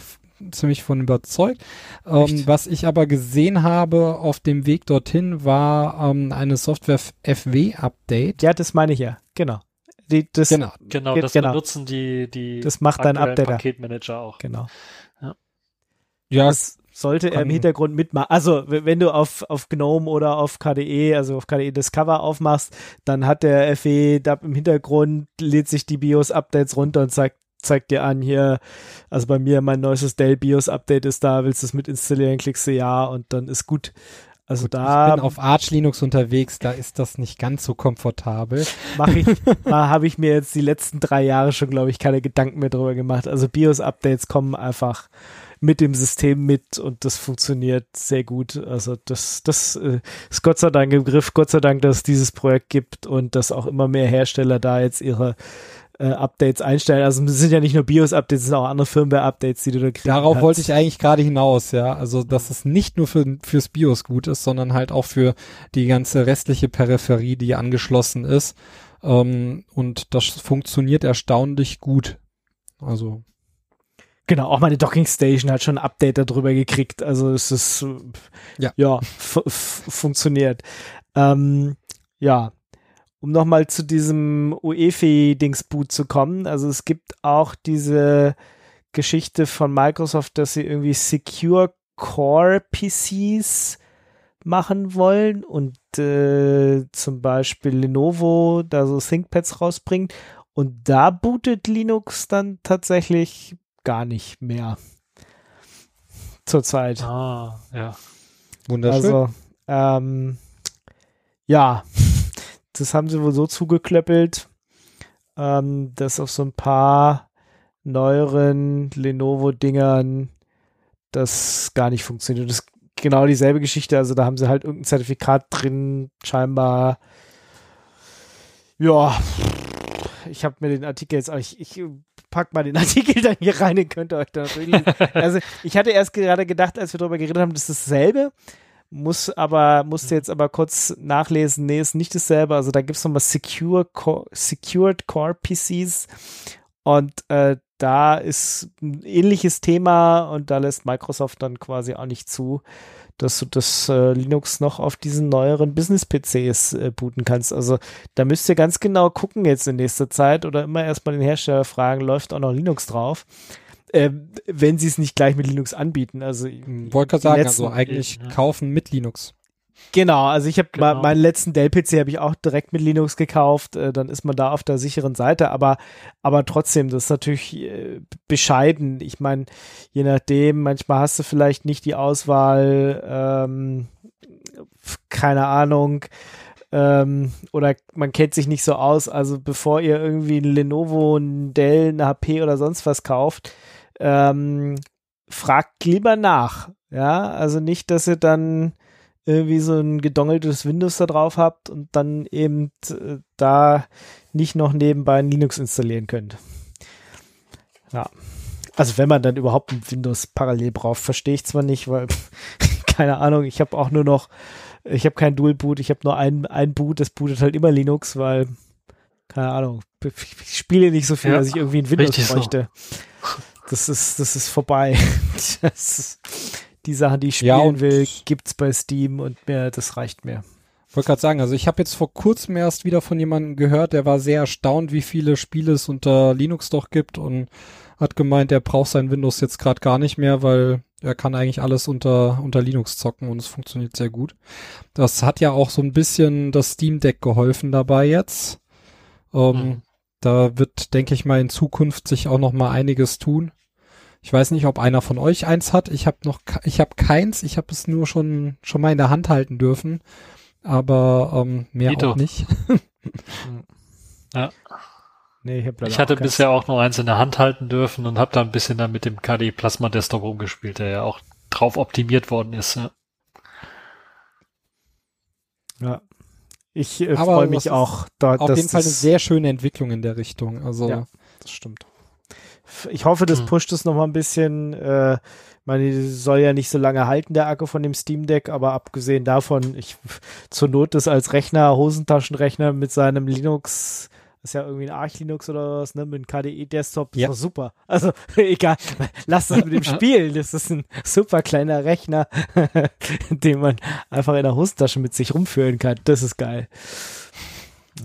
ziemlich von überzeugt. Ähm, was ich aber gesehen habe auf dem Weg dorthin war ähm, eine Software FW Update. Ja, das meine ich ja, genau. Die, das, genau, genau, das genau. benutzen die, die das macht dein Updater. Paketmanager auch. Genau. Ja, ja das sollte er im Hintergrund mitmachen. Also, wenn du auf, auf GNOME oder auf KDE, also auf KDE Discover aufmachst, dann hat der FE da im Hintergrund, lädt sich die BIOS-Updates runter und zeigt, zeigt dir an, hier, also bei mir mein neuestes Dell BIOS-Update ist da, willst du es mit installieren, klickst du ja und dann ist gut. Also Gut, da ich bin auf Arch Linux unterwegs, da ist das nicht ganz so komfortabel. Mache ich, habe ich mir jetzt die letzten drei Jahre schon, glaube ich, keine Gedanken mehr drüber gemacht. Also BIOS-Updates kommen einfach mit dem System mit und das funktioniert sehr gut. Also das, das äh, ist Gott sei Dank im Griff. Gott sei Dank, dass es dieses Projekt gibt und dass auch immer mehr Hersteller da jetzt ihre äh, Updates einstellen. Also es sind ja nicht nur BIOS-Updates, es sind auch andere Firmware-Updates, die du da kriegst. Darauf wollte ich eigentlich gerade hinaus, ja. Also, dass es nicht nur für, fürs BIOS gut ist, sondern halt auch für die ganze restliche Peripherie, die angeschlossen ist. Ähm, und das funktioniert erstaunlich gut. Also. Genau, auch meine Docking Station hat schon ein Update darüber gekriegt. Also es ist ja, ja funktioniert. Ähm, ja, um nochmal zu diesem UEFI-Dingsboot zu kommen, also es gibt auch diese Geschichte von Microsoft, dass sie irgendwie Secure Core PCs machen wollen und äh, zum Beispiel Lenovo da so ThinkPads rausbringt und da bootet Linux dann tatsächlich gar nicht mehr zurzeit. Ah, ja. Wunderschön. Also, ähm, ja, das haben sie wohl so zugeklöppelt, ähm, dass auf so ein paar neueren Lenovo-Dingern das gar nicht funktioniert. Das ist genau dieselbe Geschichte. Also da haben sie halt irgendein Zertifikat drin, scheinbar. Ja, ich habe mir den Artikel jetzt, ich, ich pack mal den Artikel dann hier rein, den könnt ihr euch da natürlich. also ich hatte erst gerade gedacht, als wir darüber geredet haben, das ist dasselbe muss aber, musste jetzt aber kurz nachlesen, nee, ist nicht dasselbe. Also da gibt es nochmal Secure Core, Secured Core PCs und äh, da ist ein ähnliches Thema und da lässt Microsoft dann quasi auch nicht zu, dass du das äh, Linux noch auf diesen neueren Business-PCs äh, booten kannst. Also da müsst ihr ganz genau gucken jetzt in nächster Zeit oder immer erstmal den Hersteller fragen, läuft auch noch Linux drauf äh, wenn sie es nicht gleich mit Linux anbieten. Also wollte gerade sagen, also eigentlich ja. kaufen mit Linux. Genau, also ich habe genau. meinen letzten Dell-PC habe ich auch direkt mit Linux gekauft, äh, dann ist man da auf der sicheren Seite, aber aber trotzdem, das ist natürlich äh, bescheiden. Ich meine, je nachdem, manchmal hast du vielleicht nicht die Auswahl, ähm, keine Ahnung, ähm, oder man kennt sich nicht so aus. Also bevor ihr irgendwie ein Lenovo, ein Dell, eine HP oder sonst was kauft, ähm, fragt lieber nach. Ja, also nicht, dass ihr dann irgendwie so ein gedongeltes Windows da drauf habt und dann eben äh, da nicht noch nebenbei ein Linux installieren könnt. Ja. Also wenn man dann überhaupt ein Windows parallel braucht, verstehe ich zwar nicht, weil keine Ahnung, ich habe auch nur noch, ich habe kein Dual Boot, ich habe nur ein, ein Boot, das bootet halt immer Linux, weil keine Ahnung, ich spiele nicht so viel, ja, dass ich irgendwie ein Windows bräuchte. So das ist, das ist vorbei. Das ist die Sachen, die ich Ja, spielen und- will, gibt's bei Steam und mir, das reicht mir. wollte gerade sagen, also ich habe jetzt vor kurzem erst wieder von jemandem gehört, der war sehr erstaunt, wie viele Spiele es unter Linux doch gibt und hat gemeint, er braucht sein Windows jetzt gerade gar nicht mehr, weil er kann eigentlich alles unter, unter Linux zocken und es funktioniert sehr gut. Das hat ja auch so ein bisschen das Steam Deck geholfen dabei jetzt. Ähm, Mhm. Da wird, denke ich mal, in Zukunft sich auch noch mal einiges tun. Ich weiß nicht, ob einer von euch eins hat. Ich habe noch, ich habe keins. Ich habe es nur schon schon mal in der Hand halten dürfen, aber ähm, mehr Dito. auch nicht. Nee, ich, Ich hatte auch bisher auch nur eins in der Hand halten dürfen und habe da ein bisschen dann mit dem KDE Plasma Desktop rumgespielt, der ja auch drauf optimiert worden ist. Ja. Ja. Ich äh, freue das mich ist auch. Da, Auf dass jeden Fall eine sehr schöne Entwicklung in der Richtung. Also Ja. Das stimmt. Ich hoffe, das Hm. pusht es noch mal ein bisschen. Äh, meine, soll ja nicht so lange halten, der Akku von dem Steam Deck, aber abgesehen davon, ich zur Not das als Rechner, Hosentaschenrechner mit seinem Linux, das ist ja irgendwie ein Arch Linux oder was, ne, mit einem KDE-Desktop, Ja. ist doch super. Also, egal, lass das mit dem spielen. Das ist ein super kleiner Rechner, den man einfach in der Hosentasche mit sich rumführen kann. Das ist geil.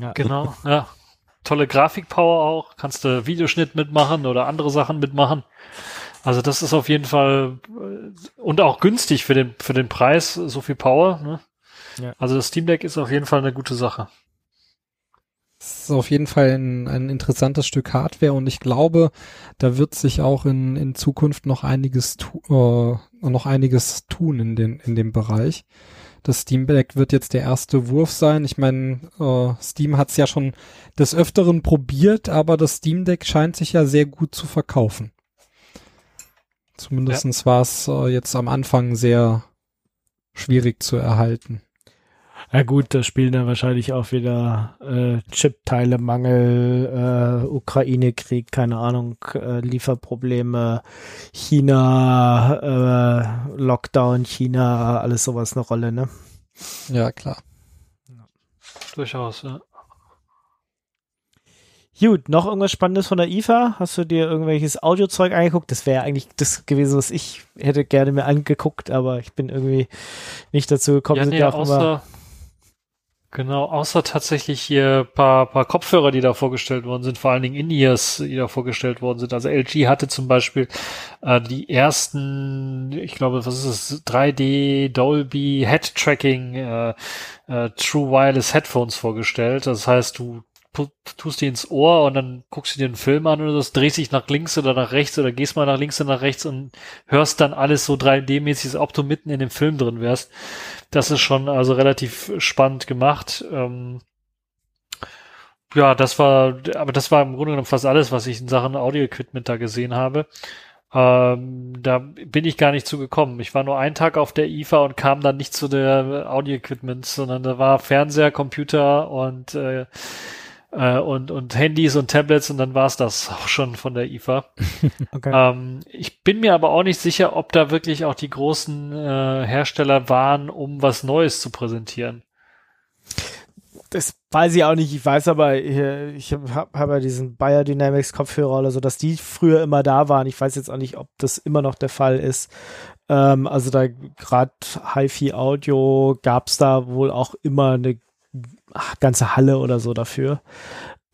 Ja. Genau, ja. Tolle Grafikpower auch. Kannst du Videoschnitt mitmachen oder andere Sachen mitmachen. Also das ist auf jeden Fall äh, und auch günstig für den für den Preis, so viel Power. Ne? Ja. Also das Steam Deck ist auf jeden Fall eine gute Sache. es ist auf jeden Fall ein, ein interessantes Stück Hardware und ich glaube, da wird sich auch in, in Zukunft noch einiges tu, äh, noch einiges tun in den in dem Bereich. Das Steam Deck wird jetzt der erste Wurf sein. Ich meine, äh, Steam hat es ja schon des Öfteren probiert, aber das Steam Deck scheint sich ja sehr gut zu verkaufen. Zumindestens war es äh, jetzt am Anfang sehr schwierig zu erhalten. Ja gut, da spielen dann wahrscheinlich auch wieder äh, Chipteilemangel, äh, Ukraine-Krieg, keine Ahnung, äh, Lieferprobleme, China, äh, Lockdown, China, alles sowas eine Rolle, ne? Ja, klar. Durchaus, ja. Gut, noch irgendwas Spannendes von der IFA? Hast du dir irgendwelches Audiozeug angeguckt? Das wäre eigentlich das gewesen, was ich hätte gerne mir angeguckt, aber ich bin irgendwie nicht dazu gekommen. ja, Sind nee, ja auch immer- außer, genau, außer tatsächlich hier paar, paar Kopfhörer, die da vorgestellt worden sind, vor allen Dingen In-Ears, die da vorgestellt worden sind. Also LG hatte zum Beispiel äh, die ersten, ich glaube, was ist es, 3D Dolby Head Tracking äh, äh, True Wireless Headphones vorgestellt. Das heißt, du tust die ins Ohr und dann guckst du dir einen Film an oder das drehst dich nach links oder nach rechts oder gehst mal nach links oder nach rechts und hörst dann alles so 3D-mäßig, als ob du mitten in dem Film drin wärst. Das ist schon also relativ spannend gemacht. Ähm, ja, das war, aber das war im Grunde genommen fast alles, was ich in Sachen Audio-Equipment da gesehen habe. Ähm, da bin ich gar nicht zugekommen. Ich war nur einen Tag auf der IFA und kam dann nicht zu der Audio-Equipment, sondern da war Fernseher, Computer und äh, äh, und und Handys und Tablets und dann war's das auch schon von der IFA. Okay. Ähm, ich bin mir aber auch nicht sicher, ob da wirklich auch die großen äh, Hersteller waren, um was Neues zu präsentieren. Das weiß ich auch nicht. Ich weiß aber, ich habe hab, ja diesen Biodynamics Kopfhörer oder so, dass die früher immer da waren. Ich weiß jetzt auch nicht, ob das immer noch der Fall ist. Ähm, also da gerade HiFi Audio gab's da wohl auch immer eine ganze Halle oder so dafür.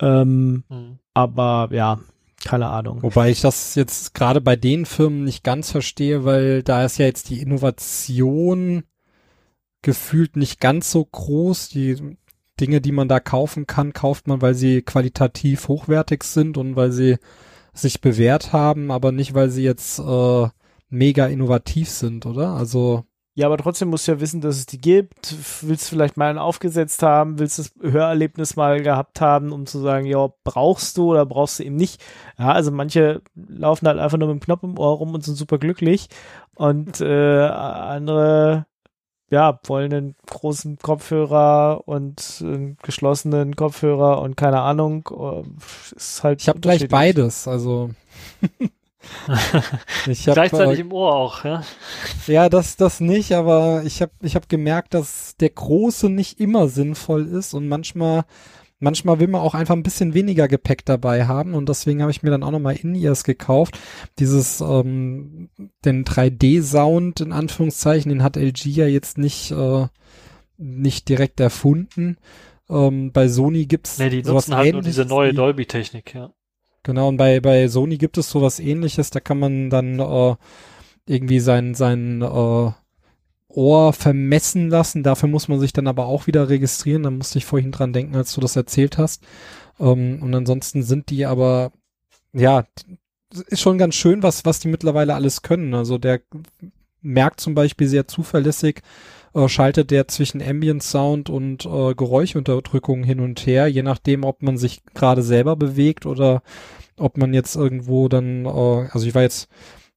Ähm, Hm. aber ja, keine Ahnung. Wobei ich das jetzt gerade bei den Firmen nicht ganz verstehe, weil da ist ja jetzt die Innovation gefühlt nicht ganz so groß. Die Dinge, die man da kaufen kann, kauft man, weil sie qualitativ hochwertig sind und weil sie sich bewährt haben, aber nicht, weil sie jetzt äh, mega innovativ sind, oder? Also Ja, aber trotzdem musst du ja wissen, dass es die gibt. Willst du vielleicht mal einen aufgesetzt haben? Willst du das Hörerlebnis mal gehabt haben, um zu sagen, ja, brauchst du oder brauchst du eben nicht? Ja, also manche laufen halt einfach nur mit dem Knopf im Ohr rum und sind super glücklich. Und äh, andere, ja, wollen einen großen Kopfhörer und einen geschlossenen Kopfhörer und keine Ahnung. äh, Ist halt ich habe gleich beides, also ich hab, Gleichzeitig äh, im Ohr auch, ja. Ja, das, das nicht, aber ich habe ich hab gemerkt, dass der Große nicht immer sinnvoll ist und manchmal manchmal will man auch einfach ein bisschen weniger Gepäck dabei haben und deswegen habe ich mir dann auch nochmal In-Ears gekauft. Dieses, ähm, den 3D-Sound in Anführungszeichen, den hat LG ja jetzt nicht, äh, nicht direkt erfunden. Ähm, bei Sony gibt's Nee, die sowas nutzen halt nur diese neue Dolby-Technik, ja. Genau, und bei, bei Sony gibt es sowas ähnliches, da kann man dann äh, irgendwie sein, sein äh, Ohr vermessen lassen. Dafür muss man sich dann aber auch wieder registrieren. Da musste ich vorhin dran denken, als du das erzählt hast. Ähm, und ansonsten sind die aber, ja, ist schon ganz schön, was, was die mittlerweile alles können. Also der merkt zum Beispiel sehr zuverlässig, äh, schaltet der zwischen Ambient Sound und äh, Geräuschunterdrückung hin und her, je nachdem, ob man sich gerade selber bewegt oder ob man jetzt irgendwo dann, äh, also ich war jetzt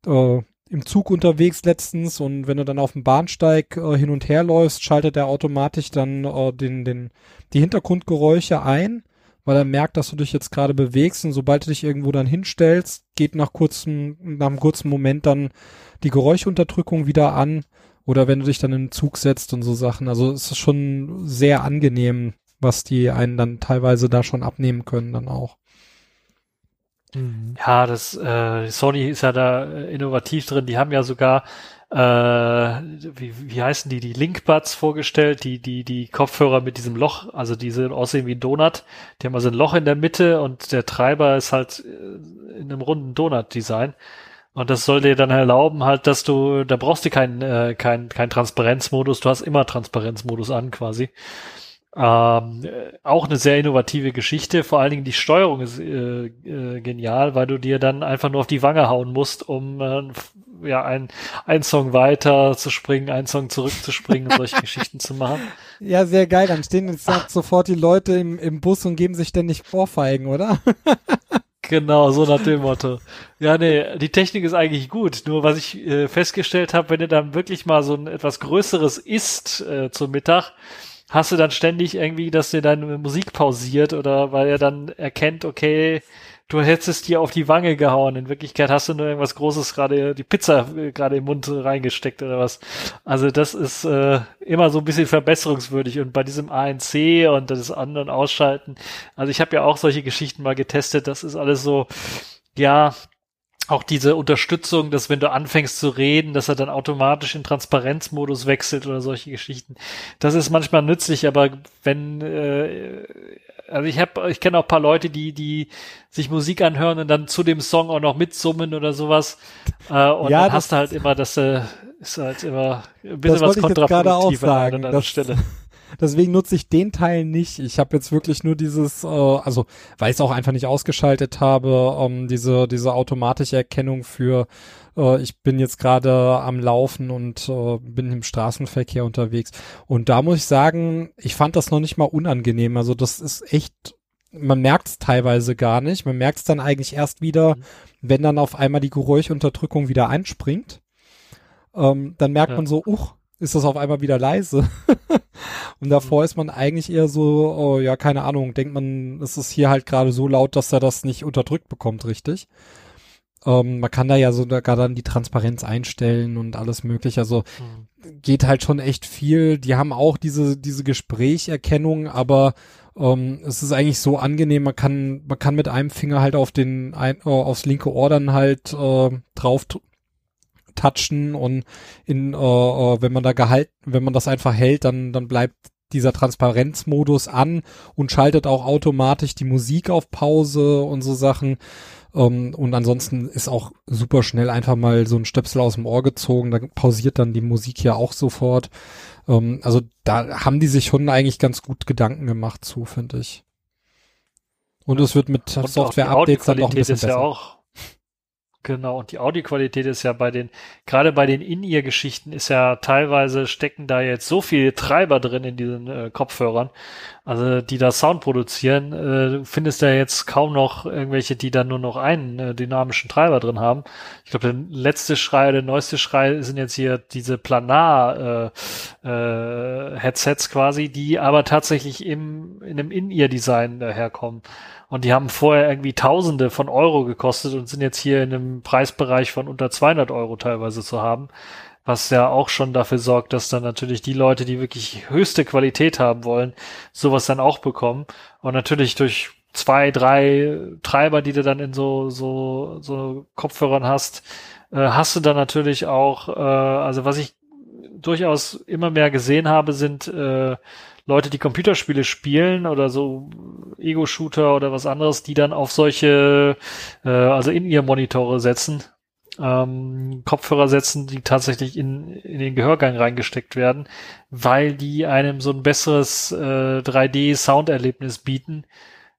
äh, im Zug unterwegs letztens und wenn du dann auf dem Bahnsteig äh, hin und her läufst, schaltet er automatisch dann äh, den, den, die Hintergrundgeräusche ein, weil er merkt, dass du dich jetzt gerade bewegst und sobald du dich irgendwo dann hinstellst, geht nach kurzem, nach einem kurzen Moment dann die Geräuschunterdrückung wieder an oder wenn du dich dann in den Zug setzt und so Sachen. Also es ist schon sehr angenehm, was die einen dann teilweise da schon abnehmen können dann auch. Ja, das äh, Sony ist ja da äh, innovativ drin. Die haben ja sogar äh, wie, wie heißen die, die Linkbuds vorgestellt, die, die, die Kopfhörer mit diesem Loch, also diese aussehen wie ein Donut. Die haben also ein Loch in der Mitte und der Treiber ist halt äh, in einem runden Donut-Design. Und das soll dir dann erlauben, halt, dass du, da brauchst du keinen äh, kein, kein Transparenzmodus, du hast immer Transparenzmodus an quasi. Ähm, äh, auch eine sehr innovative Geschichte. Vor allen Dingen die Steuerung ist äh, äh, genial, weil du dir dann einfach nur auf die Wange hauen musst, um äh, ja ein, ein Song weiter zu springen, ein Song zurückzuspringen und solche Geschichten zu machen. Ja, sehr geil. Dann stehen jetzt sofort die Leute im, im Bus und geben sich ständig Vorfeigen, oder? Genau, so nach dem Motto. Ja, nee, die Technik ist eigentlich gut. Nur was ich äh, festgestellt habe, wenn du dann wirklich mal so ein etwas Größeres isst äh, zum Mittag, hast du dann ständig irgendwie, dass dir deine Musik pausiert oder weil er dann erkennt, okay, du hättest dir auf die Wange gehauen. In Wirklichkeit hast du nur irgendwas Großes gerade, die Pizza äh, gerade im Mund reingesteckt oder was. Also das ist äh, immer so ein bisschen verbesserungswürdig. Und bei diesem ANC und das anderen Ausschalten, also ich habe ja auch solche Geschichten mal getestet, das ist alles so, ja, auch diese Unterstützung, dass wenn du anfängst zu reden, dass er dann automatisch in Transparenzmodus wechselt oder solche Geschichten. Das ist manchmal nützlich, aber wenn äh, also ich habe, ich kenne auch ein paar Leute, die die sich Musik anhören und dann zu dem Song auch noch mitsummen oder sowas. Äh, und Ja, dann hast du halt immer, dass äh, ist halt immer ein bisschen was kontraproduktiv an der Stelle. Deswegen nutze ich den Teil nicht. Ich habe jetzt wirklich nur dieses, äh, also weil ich es auch einfach nicht ausgeschaltet habe, ähm, diese diese automatische Erkennung für äh, ich bin jetzt gerade am Laufen und äh, bin im Straßenverkehr unterwegs. Und da muss ich sagen, ich fand das noch nicht mal unangenehm. Also das ist echt, man merkt es teilweise gar nicht. Man merkt es dann eigentlich erst wieder, Mhm. wenn dann auf einmal die Geräuschunterdrückung wieder einspringt. Ähm, dann merkt Ja. man so, uch, ist das auf einmal wieder leise. und davor ist man eigentlich eher so, oh, ja, keine Ahnung, denkt man, es ist hier halt gerade so laut, dass er das nicht unterdrückt bekommt, richtig. Ähm, man kann da ja sogar dann die Transparenz einstellen und alles mögliche. Also Hm. geht halt schon echt viel. Die haben auch diese, diese Gesprächerkennung, aber ähm, es ist eigentlich so angenehm, man kann, man kann mit einem Finger halt auf den, ein, äh, aufs linke Ohr dann halt äh, drauf touchen und in, äh, äh, wenn man da gehalten, wenn man das einfach hält, dann, dann bleibt dieser Transparenzmodus an und schaltet auch automatisch die Musik auf Pause und so Sachen. Ähm, und ansonsten ist auch super schnell einfach mal so ein Stöpsel aus dem Ohr gezogen, da pausiert dann die Musik ja auch sofort. Ähm, also da haben die sich schon eigentlich ganz gut Gedanken gemacht zu, finde ich. Und es wird mit Software-Updates dann auch ein bisschen ist ja besser. auch genau und die Audioqualität ist ja bei den gerade bei den In-Ear-Geschichten ist ja teilweise stecken da jetzt so viele Treiber drin in diesen äh, Kopfhörern, also die da Sound produzieren. Äh, du findest ja jetzt kaum noch irgendwelche, die dann nur noch einen äh, dynamischen Treiber drin haben. Ich glaube, der letzte Schrei, der neueste Schrei sind jetzt hier diese Planar äh, äh, quasi, die aber tatsächlich im in einem In-Ear-Design daherkommen. Und die haben vorher irgendwie Tausende von Euro gekostet und sind jetzt hier in einem Preisbereich von unter 200 Euro teilweise zu haben. was ja auch schon dafür sorgt, dass dann natürlich die Leute, die wirklich höchste Qualität haben wollen, sowas dann auch bekommen. Und natürlich durch zwei, drei Treiber, die du dann in so, so, so Kopfhörern hast, äh, hast du dann natürlich auch, äh, also was ich durchaus immer mehr gesehen habe, sind äh, Leute, die Computerspiele spielen oder so Ego-Shooter oder was anderes, die dann auf solche, äh, also in ihr Monitore setzen ähm, Kopfhörer setzen, die tatsächlich in, in den Gehörgang reingesteckt werden, weil die einem so ein besseres äh, 3D-Sounderlebnis bieten,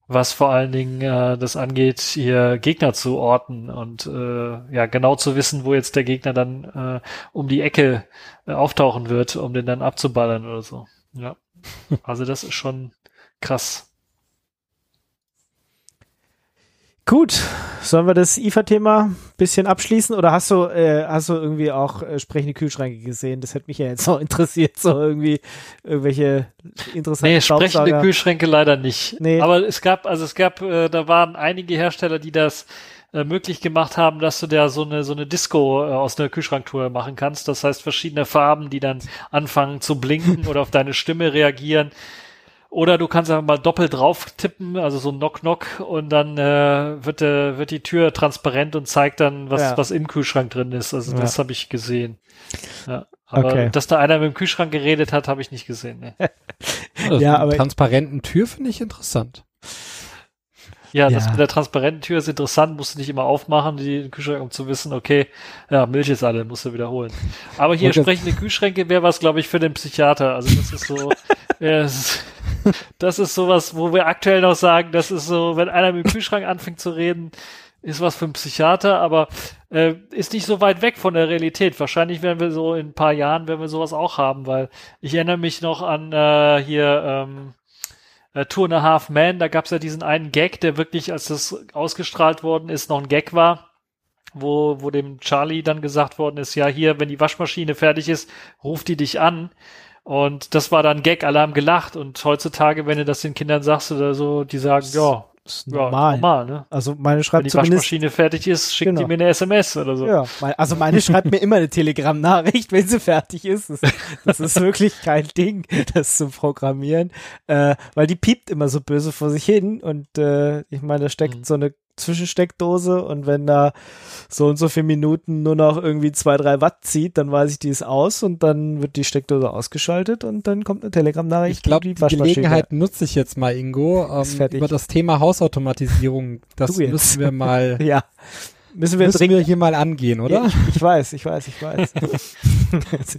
was vor allen Dingen äh, das angeht, hier Gegner zu orten und äh, ja genau zu wissen, wo jetzt der Gegner dann äh, um die Ecke äh, auftauchen wird, um den dann abzuballern oder so. Ja, also das ist schon krass. Gut, sollen wir das IFA-Thema bisschen abschließen oder hast du, äh, hast du irgendwie auch äh, sprechende Kühlschränke gesehen? Das hätte mich ja jetzt noch interessiert, so irgendwie irgendwelche interessanten Nee, sprechende Kühlschränke leider nicht. Nee. Aber es gab, also es gab, äh, da waren einige Hersteller, die das äh, möglich gemacht haben, dass du da so eine so eine Disco äh, aus einer Kühlschranktour machen kannst. Das heißt verschiedene Farben, die dann anfangen zu blinken oder auf deine Stimme reagieren. Oder du kannst einfach mal doppelt drauf tippen, also so Knock-Knock und dann äh, wird, äh, wird die Tür transparent und zeigt dann, was, Ja. was im Kühlschrank drin ist. Also Ja. das habe ich gesehen. Ja. Aber Okay. dass da einer mit dem Kühlschrank geredet hat, habe ich nicht gesehen. Ne. Ja, aber- transparenten Tür finde ich interessant. Ja, das Ja. mit der transparenten Tür ist interessant, musst du nicht immer aufmachen, die Kühlschrank, um zu wissen, okay, ja, Milch ist alle, musst du wiederholen. Aber hier das- sprechende Kühlschränke wäre was, glaube ich, für den Psychiater. Also das ist so, ja, das, ist, das ist sowas, wo wir aktuell noch sagen, das ist so, wenn einer mit dem Kühlschrank anfängt zu reden, ist was für einen Psychiater, aber äh, ist nicht so weit weg von der Realität. Wahrscheinlich werden wir so in ein paar Jahren, werden wir sowas auch haben, weil ich erinnere mich noch an äh, hier ähm, äh, Two and a Half Man, da gab es ja diesen einen Gag, der wirklich, als das ausgestrahlt worden ist, noch ein Gag war, wo, wo dem Charlie dann gesagt worden ist, ja, hier, wenn die Waschmaschine fertig ist, ruft die dich an. Und das war dann Gag, alle haben gelacht. Und heutzutage, wenn du das den Kindern sagst oder so, die sagen, ja, ist ja, normal. normal, ne? Also meine Wenn schreibt die zumindest Waschmaschine fertig ist, schickt Genau. die mir eine SMS oder so. Ja, also meine schreibt mir immer eine Telegram-Nachricht, wenn sie fertig ist. Das, das ist wirklich kein Ding, das zu programmieren, äh, weil die piept immer so böse vor sich hin und äh, ich meine, da steckt Mhm. so eine Zwischensteckdose und wenn da so und so viele Minuten nur noch irgendwie zwei, drei Watt zieht, dann weiß ich, die ist aus und dann wird die Steckdose ausgeschaltet und dann kommt eine Telegram-Nachricht. Ich glaube, die Waschmaschine- Gelegenheit nutze ich jetzt mal, Ingo, ähm, über das Thema Hausautomatisierung. Das müssen wir mal, Ja. Müssen wir müssen dringend wir hier mal angehen, oder? Ja, ich, weiß, ich weiß, ich weiß.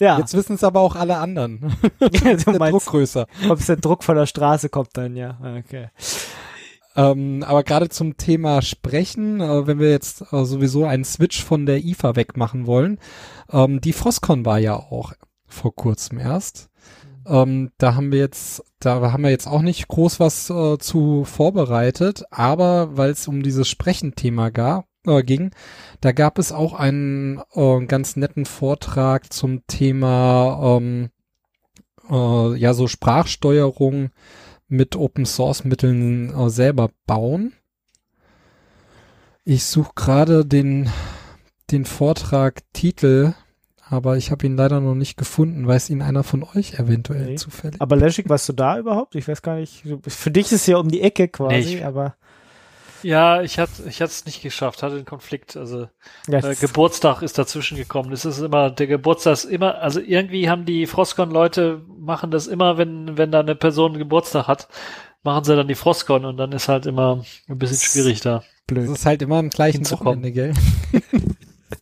ja, Jetzt wissen es aber auch alle anderen. du Der Druck meinst, größer. ob der Druck von der Straße kommt dann, ja. Okay. Ähm, aber gerade zum Thema Sprechen, äh, wenn wir jetzt äh, sowieso einen Switch von der IFA wegmachen wollen, ähm, die Frostcon war ja auch vor kurzem erst. Ähm, da haben wir jetzt, da haben wir jetzt auch nicht groß was äh, zu vorbereitet, aber weil es um dieses Sprechenthema ga, äh, ging, da gab es auch einen äh, ganz netten Vortrag zum Thema ähm, äh, ja so Sprachsteuerung mit Open Source Mitteln äh, selber bauen. Ich suche gerade den den Vortrag Titel, aber ich habe ihn leider noch nicht gefunden. Weiß ihn einer von euch eventuell Nee. zufällig? Aber Leschik, warst du da überhaupt? Ich weiß gar nicht. Für dich ist es ja um die Ecke quasi, Nee, ich- aber Ja, ich hatte ich es nicht geschafft, hatte einen Konflikt. Also ja, äh, Geburtstag ist dazwischen gekommen. Das ist immer, der Geburtstag ist immer, also irgendwie haben die Frostcon-Leute machen das immer, wenn, wenn da eine Person Geburtstag hat, machen sie dann die Frostcon und dann ist halt immer ein bisschen schwierig da. Das blöd. ist halt immer am gleichen. Wochenende, gell?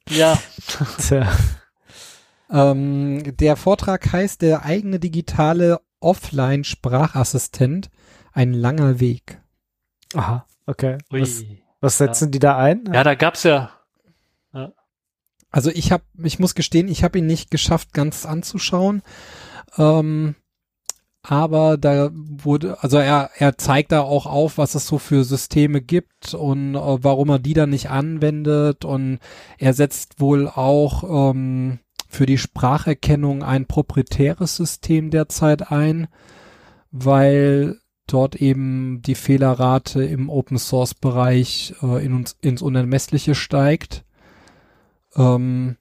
Ja, Tja. Ähm, der Vortrag heißt der eigene digitale Offline-Sprachassistent. Ein langer Weg. Aha, okay. Was, was setzen die da ein? Ja, da gab's ja, Also ich habe, ich muss gestehen, ich habe ihn nicht geschafft, ganz anzuschauen. Ähm, aber da wurde, also er, er zeigt da auch auf, was es so für Systeme gibt und äh, warum er die dann nicht anwendet und er setzt wohl auch ähm, für die Spracherkennung ein proprietäres System derzeit ein, weil dort eben die Fehlerrate im Open Source Bereich äh, in uns, ins Unermessliche steigt. Ähm,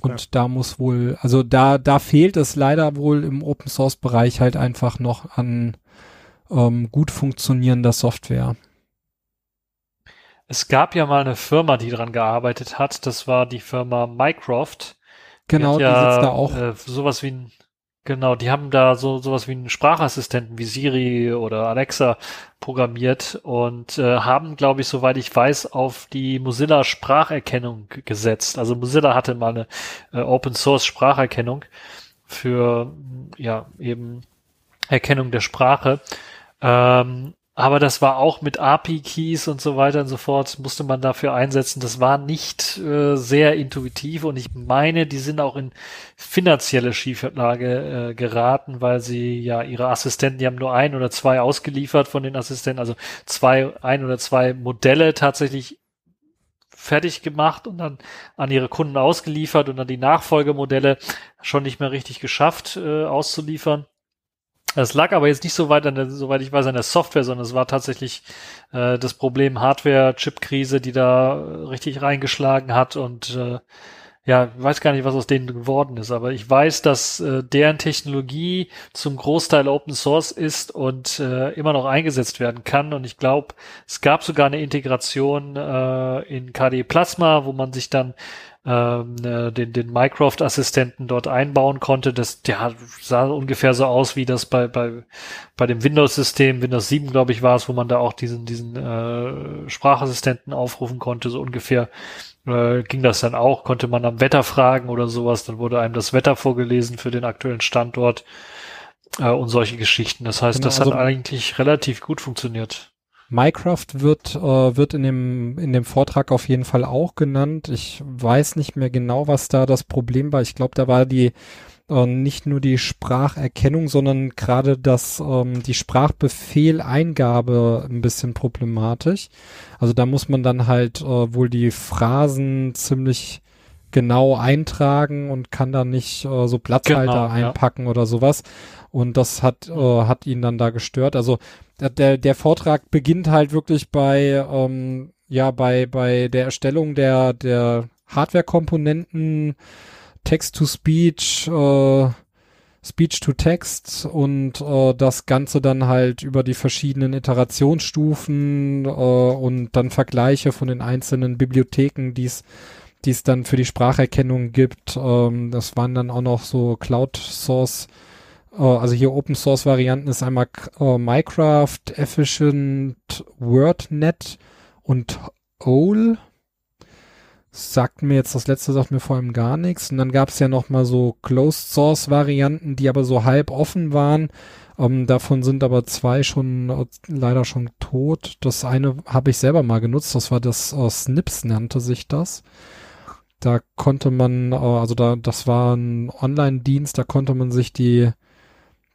Und da muss wohl, also da, da fehlt es leider wohl im Open Source Bereich halt einfach noch an ähm, gut funktionierender Software. Es gab ja mal eine Firma, die dran gearbeitet hat. Das war die Firma Mycroft. Genau, die, die, ja, sitzt da auch. Äh, sowas wie ein, genau, die haben da so sowas wie einen Sprachassistenten wie Siri oder Alexa programmiert und äh, haben, glaube ich, soweit ich weiß, auf die Mozilla Spracherkennung gesetzt. Also Mozilla hatte mal eine äh, Open Source Spracherkennung für ja eben Erkennung der Sprache. Ähm, aber das war auch mit API-Keys und so weiter und so fort, musste man dafür einsetzen. Das war nicht äh, sehr intuitiv und ich meine, die sind auch in finanzielle Schieflage äh, geraten, weil sie ja ihre Assistenten, die haben nur ein oder zwei ausgeliefert von den Assistenten, also zwei, ein oder zwei Modelle tatsächlich fertig gemacht und dann an ihre Kunden ausgeliefert und dann die Nachfolgemodelle schon nicht mehr richtig geschafft äh, auszuliefern. Es lag aber jetzt nicht so weit an der, soweit ich weiß, an der Software, sondern es war tatsächlich äh, das Problem Hardware-Chip-Krise, die da richtig reingeschlagen hat und äh, ja, weiß gar nicht, was aus denen geworden ist, aber ich weiß, dass äh, deren Technologie zum Großteil Open Source ist und äh, immer noch eingesetzt werden kann. Und ich glaube, es gab sogar eine Integration äh, in KDE Plasma, wo man sich dann ähm, äh, den, den Mycroft-Assistenten dort einbauen konnte. Das der sah ungefähr so aus, wie das bei, bei, bei dem Windows-System, Windows 7, glaube ich, war es, wo man da auch diesen, diesen äh, Sprachassistenten aufrufen konnte, so ungefähr äh, ging das dann auch, konnte man am Wetter fragen oder sowas, dann wurde einem das Wetter vorgelesen für den aktuellen Standort äh, und solche Geschichten. Das heißt, Genau, das also- hat eigentlich relativ gut funktioniert. Minecraft wird, äh, wird in dem, in dem Vortrag auf jeden Fall auch genannt. Ich weiß nicht mehr genau, was da das Problem war. Ich glaube, da war die äh, nicht nur die Spracherkennung, sondern gerade das, ähm, die Sprachbefehleingabe ein bisschen problematisch. Also da muss man dann halt äh, wohl die Phrasen ziemlich genau eintragen und kann dann nicht äh, so Platzhalter Genau, ja. einpacken oder sowas. Und das hat, äh, hat ihn dann da gestört. Also der- der, Vortrag beginnt halt wirklich bei, ähm, ja, bei, bei der Erstellung der, der Hardware-Komponenten, Text-to-Speech, äh, Speech-to-Text und äh, das Ganze dann halt über die verschiedenen Iterationsstufen äh, und dann Vergleiche von den einzelnen Bibliotheken, die es die es dann für die Spracherkennung gibt. Ähm, das waren dann auch noch so Cloud-Source also hier Open Source Varianten ist einmal äh, Minecraft, Efficient, WordNet und OWL. Sagt mir jetzt, das letzte sagt mir vor allem gar nichts. Und dann gab es ja noch mal so Closed Source Varianten, die aber so halb offen waren. Ähm, davon sind aber zwei schon äh, leider schon tot. Das eine habe ich selber mal genutzt. Das war das äh, Snips nannte sich das. Da konnte man, äh, also da, das war ein Online-Dienst, da konnte man sich die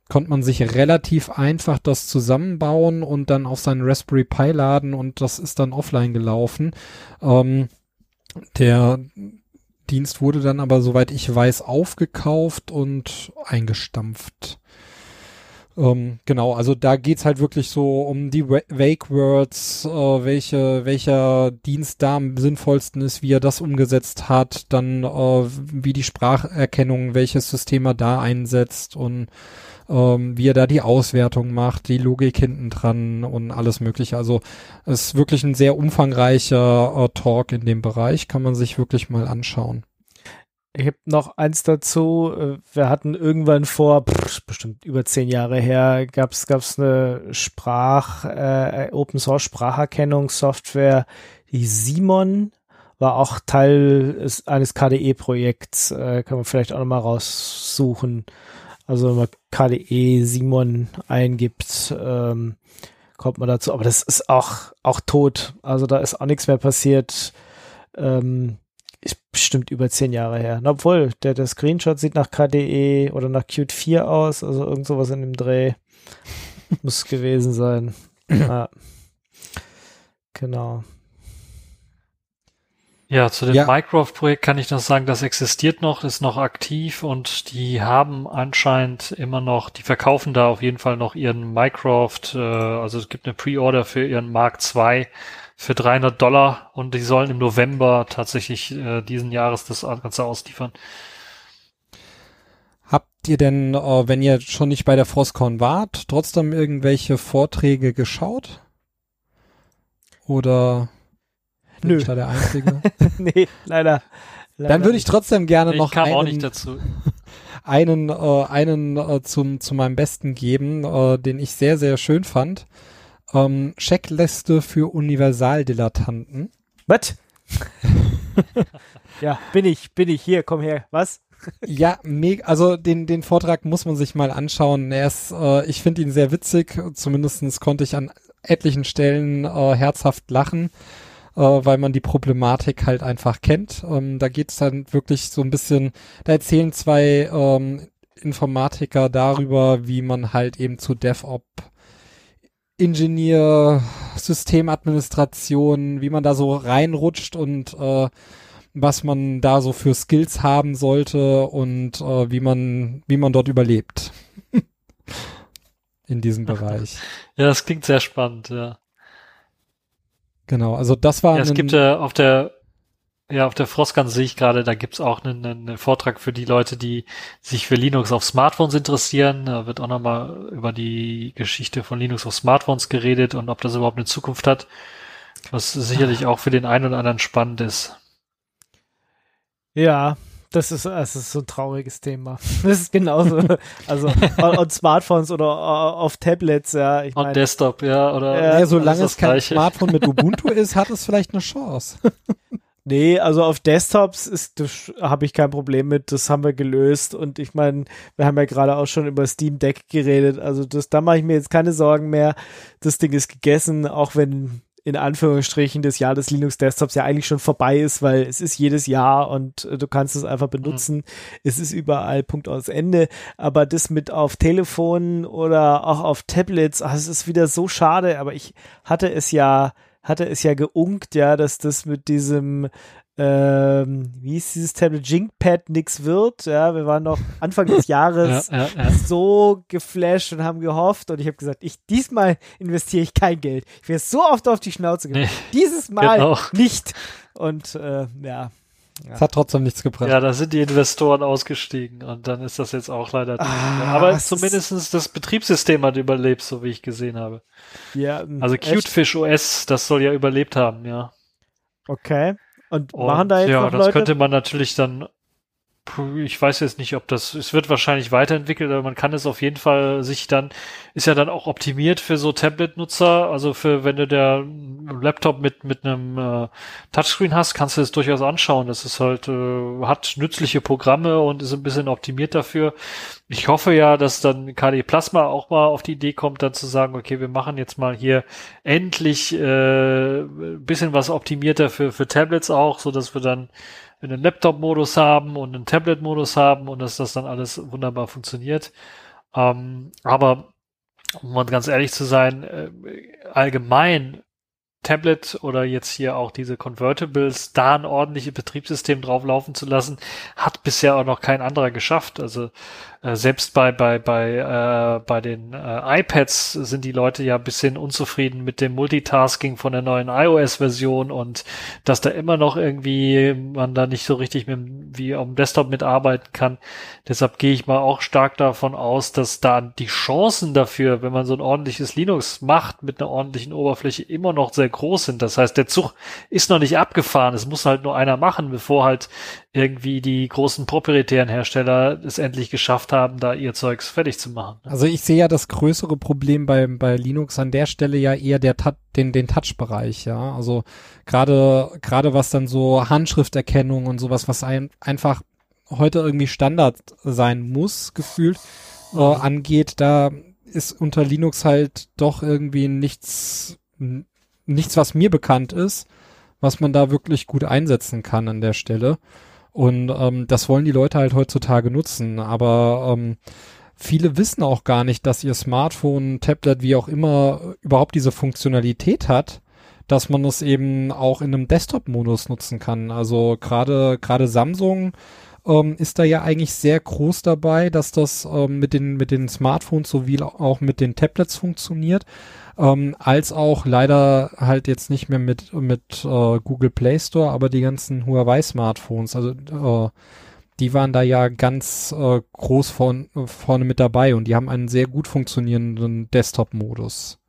konnte man sich relativ einfach das zusammenbauen und dann auf seinen Raspberry Pi laden und das ist dann offline gelaufen. Ähm, der Dienst wurde dann aber, soweit ich weiß, aufgekauft und eingestampft. Ähm, genau, also da geht's halt wirklich so um die Wa- Wake Words, äh, welche, welcher Dienst da am sinnvollsten ist, wie er das umgesetzt hat, dann äh, wie die Spracherkennung, welches System er da einsetzt und ähm, wie er da die Auswertung macht, die Logik hinten dran und alles mögliche. Also es ist wirklich ein sehr umfangreicher äh, Talk in dem Bereich, kann man sich wirklich mal anschauen. Ich habe noch eins dazu. äh, Wir hatten irgendwann vor, pff, bestimmt über zehn Jahre her, gab's gab's eine Sprach, äh, Open Source Spracherkennungssoftware, die Simon war auch Teil eines KDE-Projekts. Äh, kann man vielleicht auch nochmal raussuchen. Also wenn man KDE Simon eingibt, ähm, kommt man dazu. Aber das ist auch, auch tot. Also da ist auch nichts mehr passiert. Ähm, ist bestimmt über zehn Jahre her. Na, obwohl, der, der Screenshot sieht nach KDE oder nach Qt 4 aus, also irgend sowas in dem Dreh. Muss gewesen sein. ja. Genau. Ja, zu dem Ja. Mycroft-Projekt kann ich noch sagen, das existiert noch, ist noch aktiv und die haben anscheinend immer noch, die verkaufen da auf jeden Fall noch ihren Mycroft, äh, also es gibt eine Pre-Order für ihren Mark II für 300 Dollar und die sollen im November tatsächlich äh, diesen Jahres das Ganze ausliefern. Habt ihr denn, äh, wenn ihr schon nicht bei der Frostcon wart, trotzdem irgendwelche Vorträge geschaut? Oder bin Nö. ich da der Einzige? nee, leider. leider Dann würde ich trotzdem gerne Ich noch kam einen, auch nicht dazu. einen, äh, einen äh, zum, zu meinem Besten geben, äh, den ich sehr, sehr schön fand. Ähm, Checkliste für Universaldilettanten. Was? ja, bin ich, bin ich. Hier, komm her. Was? Ja, mega, also den, den Vortrag muss man sich mal anschauen. Er ist, äh, ich finde ihn sehr witzig. Zumindestens konnte ich an etlichen Stellen äh, herzhaft lachen, äh, weil man die Problematik halt einfach kennt. Ähm, da geht's dann wirklich so ein bisschen, da erzählen zwei ähm, Informatiker darüber, wie man halt eben zu DevOps Ingenieur, Systemadministration, wie man da so reinrutscht und äh, was man da so für Skills haben sollte und äh, wie man wie man dort überlebt in diesem Bereich. Ja, das klingt sehr spannend, ja. Genau, also das war ja es ein- gibt ja auf der ja, auf der Frostgan sehe ich gerade, da gibt's auch einen, einen Vortrag für die Leute, die sich für Linux auf Smartphones interessieren. Da wird auch nochmal über die Geschichte von Linux auf Smartphones geredet und ob das überhaupt eine Zukunft hat, was sicherlich auch für den einen oder anderen spannend ist. Ja, das ist, das ist so ein trauriges Thema. Das ist genauso. Also on, on Smartphones oder uh, auf Tablets, ja. Ich On meine, Desktop, ja, oder Ja, ja, solange es kein Gleiche. Smartphone mit Ubuntu ist, hat es vielleicht eine Chance. nee, also auf Desktops ist habe ich kein Problem mit. Das haben wir gelöst. Und ich meine, wir haben ja gerade auch schon über Steam Deck geredet. Also das, da mache ich mir jetzt keine Sorgen mehr. Das Ding ist gegessen, auch wenn in Anführungsstrichen das Jahr des Linux Desktops ja eigentlich schon vorbei ist, weil es ist jedes Jahr und äh, du kannst es einfach benutzen. Es ist überall Punkt aus Ende. Aber das mit auf Telefonen oder auch auf Tablets, ach, es ist wieder so schade. Aber ich hatte es ja, hatte es ja geunkt, ja, dass das mit diesem ähm, wie ist dieses Tablet Jinkpad nix wird. Ja, wir waren noch Anfang des Jahres Ja, ja, ja. so geflasht und haben gehofft und ich habe gesagt, ich diesmal investiere ich kein Geld. Ich wäre so oft auf die Schnauze gegangen. Nee, Dieses Mal genau. nicht. Und äh, ja. Es hat trotzdem nichts gebracht. Ja, da sind die Investoren ausgestiegen und dann ist das jetzt auch leider. Ah, Aber es ist- zumindestens das Betriebssystem hat überlebt, so wie ich gesehen habe. ja Also echt? Cutefish OS, das soll ja überlebt haben, ja. Okay. Und, Und machen da jetzt ja, noch das Leute? könnte man natürlich dann. Ich weiß jetzt nicht, ob das. Es wird wahrscheinlich weiterentwickelt, aber man kann es auf jeden Fall sich dann. Ist ja dann auch optimiert für so Tablet-Nutzer. Also für wenn du der Laptop mit mit einem äh, Touchscreen hast, kannst du es durchaus anschauen. Das ist halt äh, hat nützliche Programme und ist ein bisschen optimiert dafür. Ich hoffe ja, dass dann KD Plasma auch mal auf die Idee kommt, dann zu sagen, okay, wir machen jetzt mal hier endlich äh, bisschen was optimierter für, für Tablets auch, so dass wir dann einen Laptop-Modus haben und einen Tablet-Modus haben und dass das dann alles wunderbar funktioniert. Ähm, aber um mal ganz ehrlich zu sein, äh, allgemein Tablet oder jetzt hier auch diese Convertibles da ein ordentliches Betriebssystem drauf laufen zu lassen, hat bisher auch noch kein anderer geschafft. Also äh, selbst bei bei bei äh, bei den äh, iPads sind die Leute ja ein bisschen unzufrieden mit dem Multitasking von der neuen iOS-Version und dass da immer noch irgendwie man da nicht so richtig mit wie dem Desktop mitarbeiten kann. Deshalb gehe ich mal auch stark davon aus, dass da die Chancen dafür, wenn man so ein ordentliches Linux macht mit einer ordentlichen Oberfläche, immer noch sehr groß sind. Das heißt, der Zug ist noch nicht abgefahren. Es muss halt nur einer machen, bevor halt irgendwie die großen proprietären Hersteller es endlich geschafft haben, da ihr Zeugs fertig zu machen. Also ich sehe ja das größere Problem bei, bei Linux an der Stelle ja eher der den, den Touch-Bereich, ja. Also gerade gerade was dann so Handschrifterkennung und sowas, was ein, einfach heute irgendwie Standard sein muss, gefühlt, äh, angeht, da ist unter Linux halt doch irgendwie nichts, nichts, was mir bekannt ist, was man da wirklich gut einsetzen kann an der Stelle. Und ähm, das wollen die Leute halt heutzutage nutzen. Aber ähm, viele wissen auch gar nicht, dass ihr Smartphone, Tablet, wie auch immer, überhaupt diese Funktionalität hat, dass man es eben auch in einem Desktop-Modus nutzen kann. Also gerade gerade Samsung ähm, ist da ja eigentlich sehr groß dabei, dass das ähm, mit den mit den Smartphones sowie auch mit den Tablets funktioniert, ähm, als auch leider halt jetzt nicht mehr mit mit äh, Google Play Store, aber die ganzen Huawei Smartphones, also äh, die waren da ja ganz äh, groß von, vorne mit dabei und die haben einen sehr gut funktionierenden Desktop-Modus.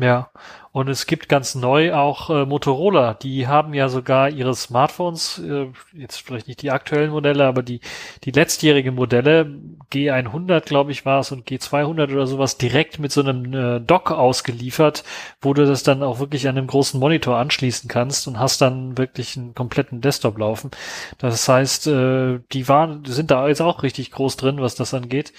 Ja, und es gibt ganz neu auch äh, Motorola, die haben ja sogar ihre Smartphones, äh, jetzt vielleicht nicht die aktuellen Modelle, aber die, die letztjährigen Modelle, G100 glaube ich war es und G200 oder sowas, direkt mit so einem äh, Dock ausgeliefert, wo du das dann auch wirklich an einem großen Monitor anschließen kannst und hast dann wirklich einen kompletten Desktop laufen. Das heißt, äh, die waren, sind da jetzt auch richtig groß drin, was das angeht.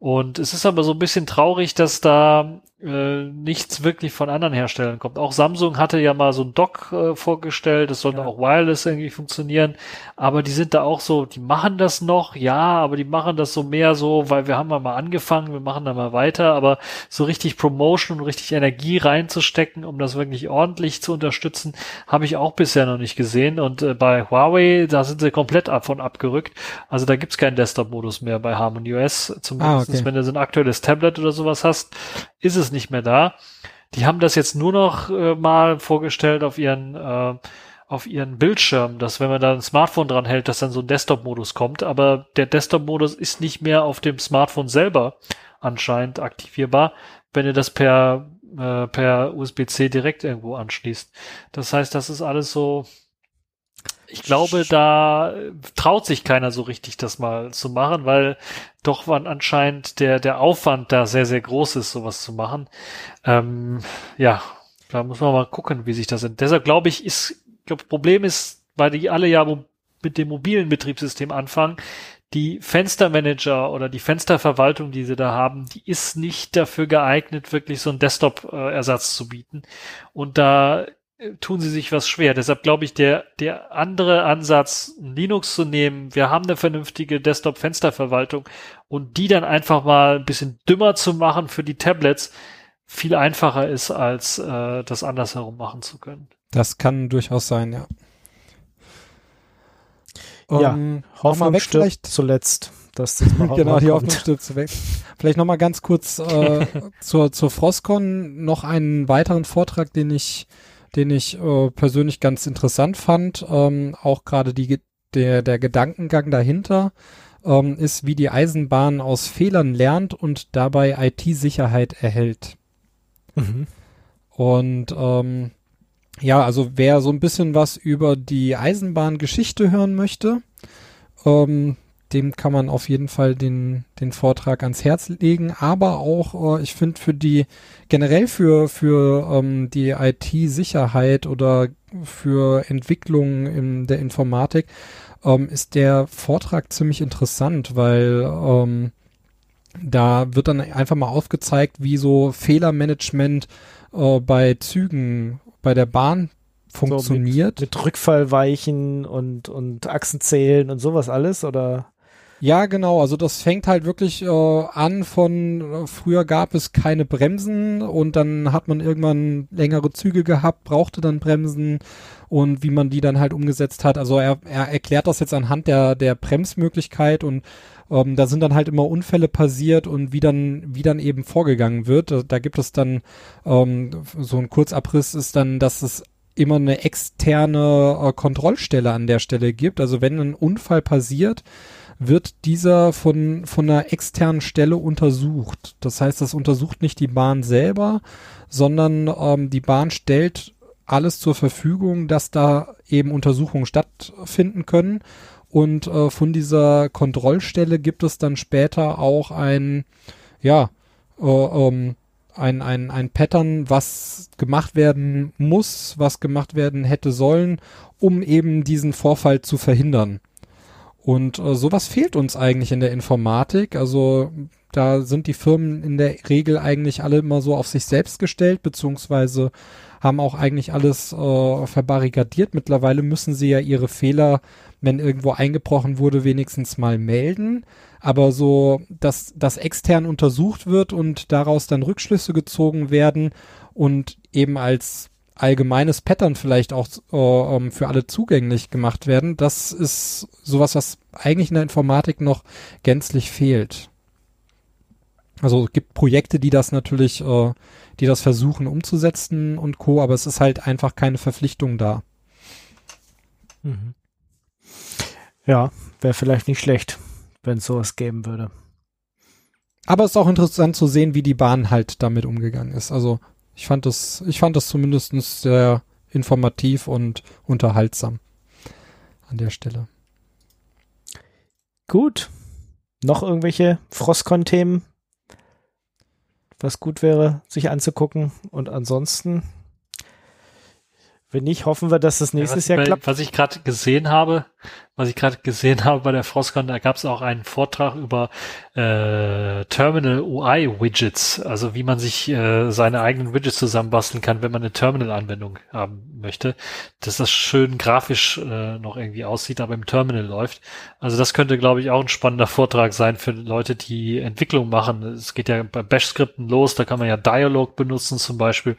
Und es ist aber so ein bisschen traurig, dass da äh, nichts wirklich von anderen Herstellern kommt. Auch Samsung hatte ja mal so ein Dock äh, vorgestellt, das sollte ja. auch wireless irgendwie funktionieren, aber die sind da auch so, die machen das noch, ja, aber die machen das so mehr so, weil wir haben mal angefangen, wir machen da mal weiter, aber so richtig Promotion und richtig Energie reinzustecken, um das wirklich ordentlich zu unterstützen, habe ich auch bisher noch nicht gesehen und äh, bei Huawei, da sind sie komplett davon abgerückt, also da gibt's keinen Desktop-Modus mehr bei Harmony OS, zumindest ah, okay. wenn du so ein aktuelles Tablet oder sowas hast, ist es nicht mehr da. Die haben das jetzt nur noch äh, mal vorgestellt auf ihren äh, auf ihren Bildschirm, dass wenn man da ein Smartphone dran hält, dass dann so ein Desktop-Modus kommt. Aber der Desktop-Modus ist nicht mehr auf dem Smartphone selber anscheinend aktivierbar, wenn ihr das per äh, per USB-C direkt irgendwo anschließt. Das heißt, das ist alles so ich glaube, da traut sich keiner so richtig, das mal zu machen, weil doch wann anscheinend der, der Aufwand da sehr, sehr groß ist, sowas zu machen. Ähm, ja, da muss man mal gucken, wie sich das sind. Deshalb glaube ich, ist, glaube, Problem ist, weil die alle ja mit dem mobilen Betriebssystem anfangen, die Fenstermanager oder die Fensterverwaltung, die sie da haben, die ist nicht dafür geeignet, wirklich so einen Desktop-Ersatz zu bieten. Und da tun sie sich was schwer. Deshalb glaube ich, der, der andere Ansatz, Linux zu nehmen, wir haben eine vernünftige Desktop-Fensterverwaltung und die dann einfach mal ein bisschen dümmer zu machen für die Tablets, viel einfacher ist, als äh, das andersherum machen zu können. Das kann durchaus sein, ja. Ja, um, Hoffnung weg vielleicht zuletzt. Dass das mal genau, die Hoffnung stirbt weg. Vielleicht noch mal ganz kurz äh, zur, zur Frostcon noch einen weiteren Vortrag, den ich den ich äh, persönlich ganz interessant fand. Ähm, auch gerade die der, der Gedankengang dahinter ähm, ist, wie die Eisenbahn aus Fehlern lernt und dabei IT-Sicherheit erhält. Mhm. Und ähm, ja, also wer so ein bisschen was über die Eisenbahngeschichte hören möchte, ähm, dem kann man auf jeden Fall den, den Vortrag ans Herz legen. Aber auch, äh, ich finde, für die, generell für, für ähm, die IT-Sicherheit oder für Entwicklung in der Informatik ähm, ist der Vortrag ziemlich interessant, weil ähm, da wird dann einfach mal aufgezeigt, wie so Fehlermanagement äh, bei Zügen, bei der Bahn funktioniert. So mit, mit Rückfallweichen und, und Achsenzählen und sowas alles, oder? Ja, genau. Also das fängt halt wirklich äh, an von äh, früher gab es keine Bremsen und dann hat man irgendwann längere Züge gehabt, brauchte dann Bremsen und wie man die dann halt umgesetzt hat. Also er, er erklärt das jetzt anhand der der Bremsmöglichkeit und ähm, da sind dann halt immer Unfälle passiert und wie dann wie dann eben vorgegangen wird. Da, da gibt es dann ähm, so ein Kurzabriss ist dann, dass es immer eine externe äh, Kontrollstelle an der Stelle gibt. Also wenn ein Unfall passiert, wird dieser von, von einer externen Stelle untersucht. Das heißt, das untersucht nicht die Bahn selber, sondern ähm, die Bahn stellt alles zur Verfügung, dass da eben Untersuchungen stattfinden können. Und äh, von dieser Kontrollstelle gibt es dann später auch ein, ja, äh, ähm, ein, ein, ein Pattern, was gemacht werden muss, was gemacht werden hätte sollen, um eben diesen Vorfall zu verhindern. Und äh, sowas fehlt uns eigentlich in der Informatik. Also da sind die Firmen in der Regel eigentlich alle immer so auf sich selbst gestellt, beziehungsweise haben auch eigentlich alles äh, verbarrikadiert. Mittlerweile müssen sie ja ihre Fehler, wenn irgendwo eingebrochen wurde, wenigstens mal melden. Aber so, dass das extern untersucht wird und daraus dann Rückschlüsse gezogen werden und eben als allgemeines Pattern vielleicht auch äh, ähm, für alle zugänglich gemacht werden. Das ist sowas, was eigentlich in der Informatik noch gänzlich fehlt. Also es gibt Projekte, die das natürlich, äh, die das versuchen umzusetzen und co, aber es ist halt einfach keine Verpflichtung da. Mhm. Ja, wäre vielleicht nicht schlecht, wenn es sowas geben würde. Aber es ist auch interessant zu sehen, wie die Bahn halt damit umgegangen ist. Also ich fand das, ich fand das zumindest sehr informativ und unterhaltsam an der Stelle. Gut. Noch irgendwelche Frostcon-Themen, was gut wäre, sich anzugucken. Und ansonsten, wenn nicht, hoffen wir, dass das nächstes ja, Jahr bei, klappt. Was ich gerade gesehen habe, was ich gerade gesehen habe bei der Frostcon, da gab es auch einen Vortrag über äh, Terminal UI Widgets, also wie man sich äh, seine eigenen Widgets zusammenbasteln kann, wenn man eine Terminal-Anwendung haben möchte, dass das schön grafisch äh, noch irgendwie aussieht, aber im Terminal läuft. Also das könnte, glaube ich, auch ein spannender Vortrag sein für Leute, die Entwicklung machen. Es geht ja bei Bash-Skripten los, da kann man ja Dialog benutzen zum Beispiel,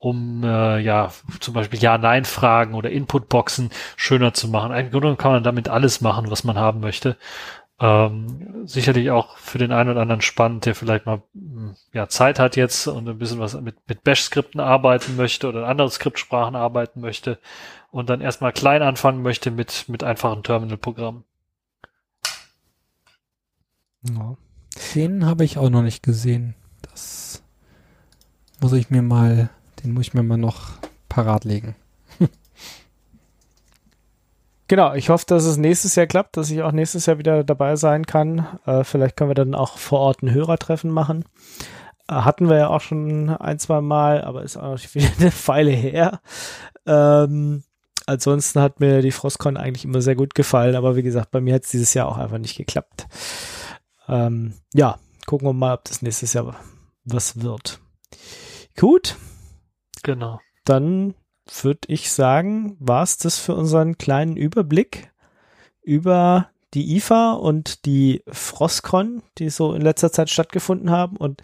um äh, ja zum Beispiel Ja-Nein-Fragen oder Input-Boxen schöner zu machen. Im kann man damit alles machen, was man haben möchte. Ähm, sicherlich auch für den einen oder anderen spannend, der vielleicht mal hm, ja, Zeit hat jetzt und ein bisschen was mit, mit Bash-Skripten arbeiten möchte oder andere Skriptsprachen arbeiten möchte und dann erstmal klein anfangen möchte mit, mit einfachen Terminal-Programmen. Ja. Den habe ich auch noch nicht gesehen. Das muss ich mir mal, den muss ich mir mal noch parat legen. Genau, ich hoffe, dass es nächstes Jahr klappt, dass ich auch nächstes Jahr wieder dabei sein kann. Äh, vielleicht können wir dann auch vor Ort ein Hörertreffen machen. Äh, hatten wir ja auch schon ein, zwei Mal, aber ist auch wieder eine Weile her. Ähm, ansonsten hat mir die Frostcon eigentlich immer sehr gut gefallen, aber wie gesagt, bei mir hat es dieses Jahr auch einfach nicht geklappt. Ähm, ja, gucken wir mal, ob das nächstes Jahr was wird. Gut. Genau. Dann würde ich sagen, war es das für unseren kleinen Überblick über die IFA und die Frostcon, die so in letzter Zeit stattgefunden haben und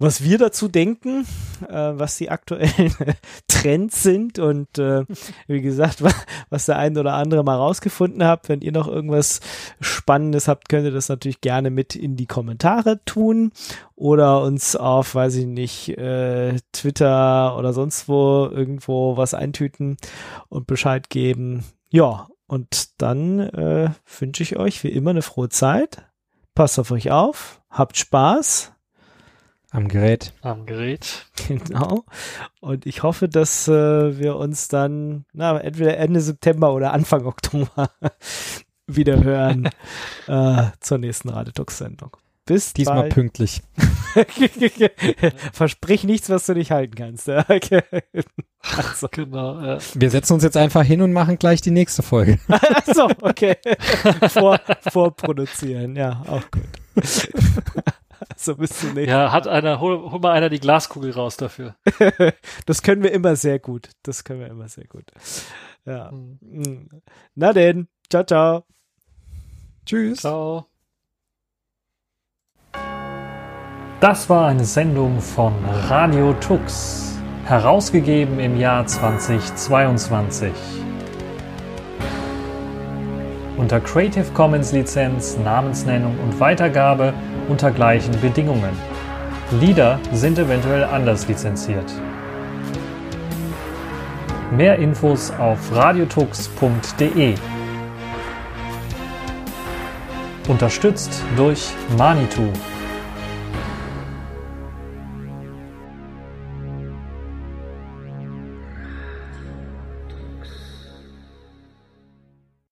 was wir dazu denken, äh, was die aktuellen Trends sind und äh, wie gesagt, was der ein oder andere mal rausgefunden habt. Wenn ihr noch irgendwas Spannendes habt, könnt ihr das natürlich gerne mit in die Kommentare tun oder uns auf, weiß ich nicht, äh, Twitter oder sonst wo irgendwo was eintüten und Bescheid geben. Ja, und dann äh, wünsche ich euch wie immer eine frohe Zeit. Passt auf euch auf, habt Spaß am Gerät. Am Gerät. Genau. Und ich hoffe, dass äh, wir uns dann, na, entweder Ende September oder Anfang Oktober wieder hören äh, zur nächsten Radetux-Sendung. Bis diesmal bald. pünktlich. Versprich nichts, was du nicht halten kannst. also. Genau. Ja. Wir setzen uns jetzt einfach hin und machen gleich die nächste Folge. Achso, okay. Vor, vorproduzieren, ja, auch gut. so bis zum nächsten Ja, hat einer, hol, hol mal einer die Glaskugel raus dafür. das können wir immer sehr gut. Das können wir immer sehr gut. Ja. Mhm. Na denn, ciao, ciao. Tschüss. Ciao. Das war eine Sendung von Radio Tux, herausgegeben im Jahr 2022. Unter Creative Commons Lizenz, Namensnennung und Weitergabe unter gleichen Bedingungen. Lieder sind eventuell anders lizenziert. Mehr Infos auf radiotux.de. Unterstützt durch Manitou.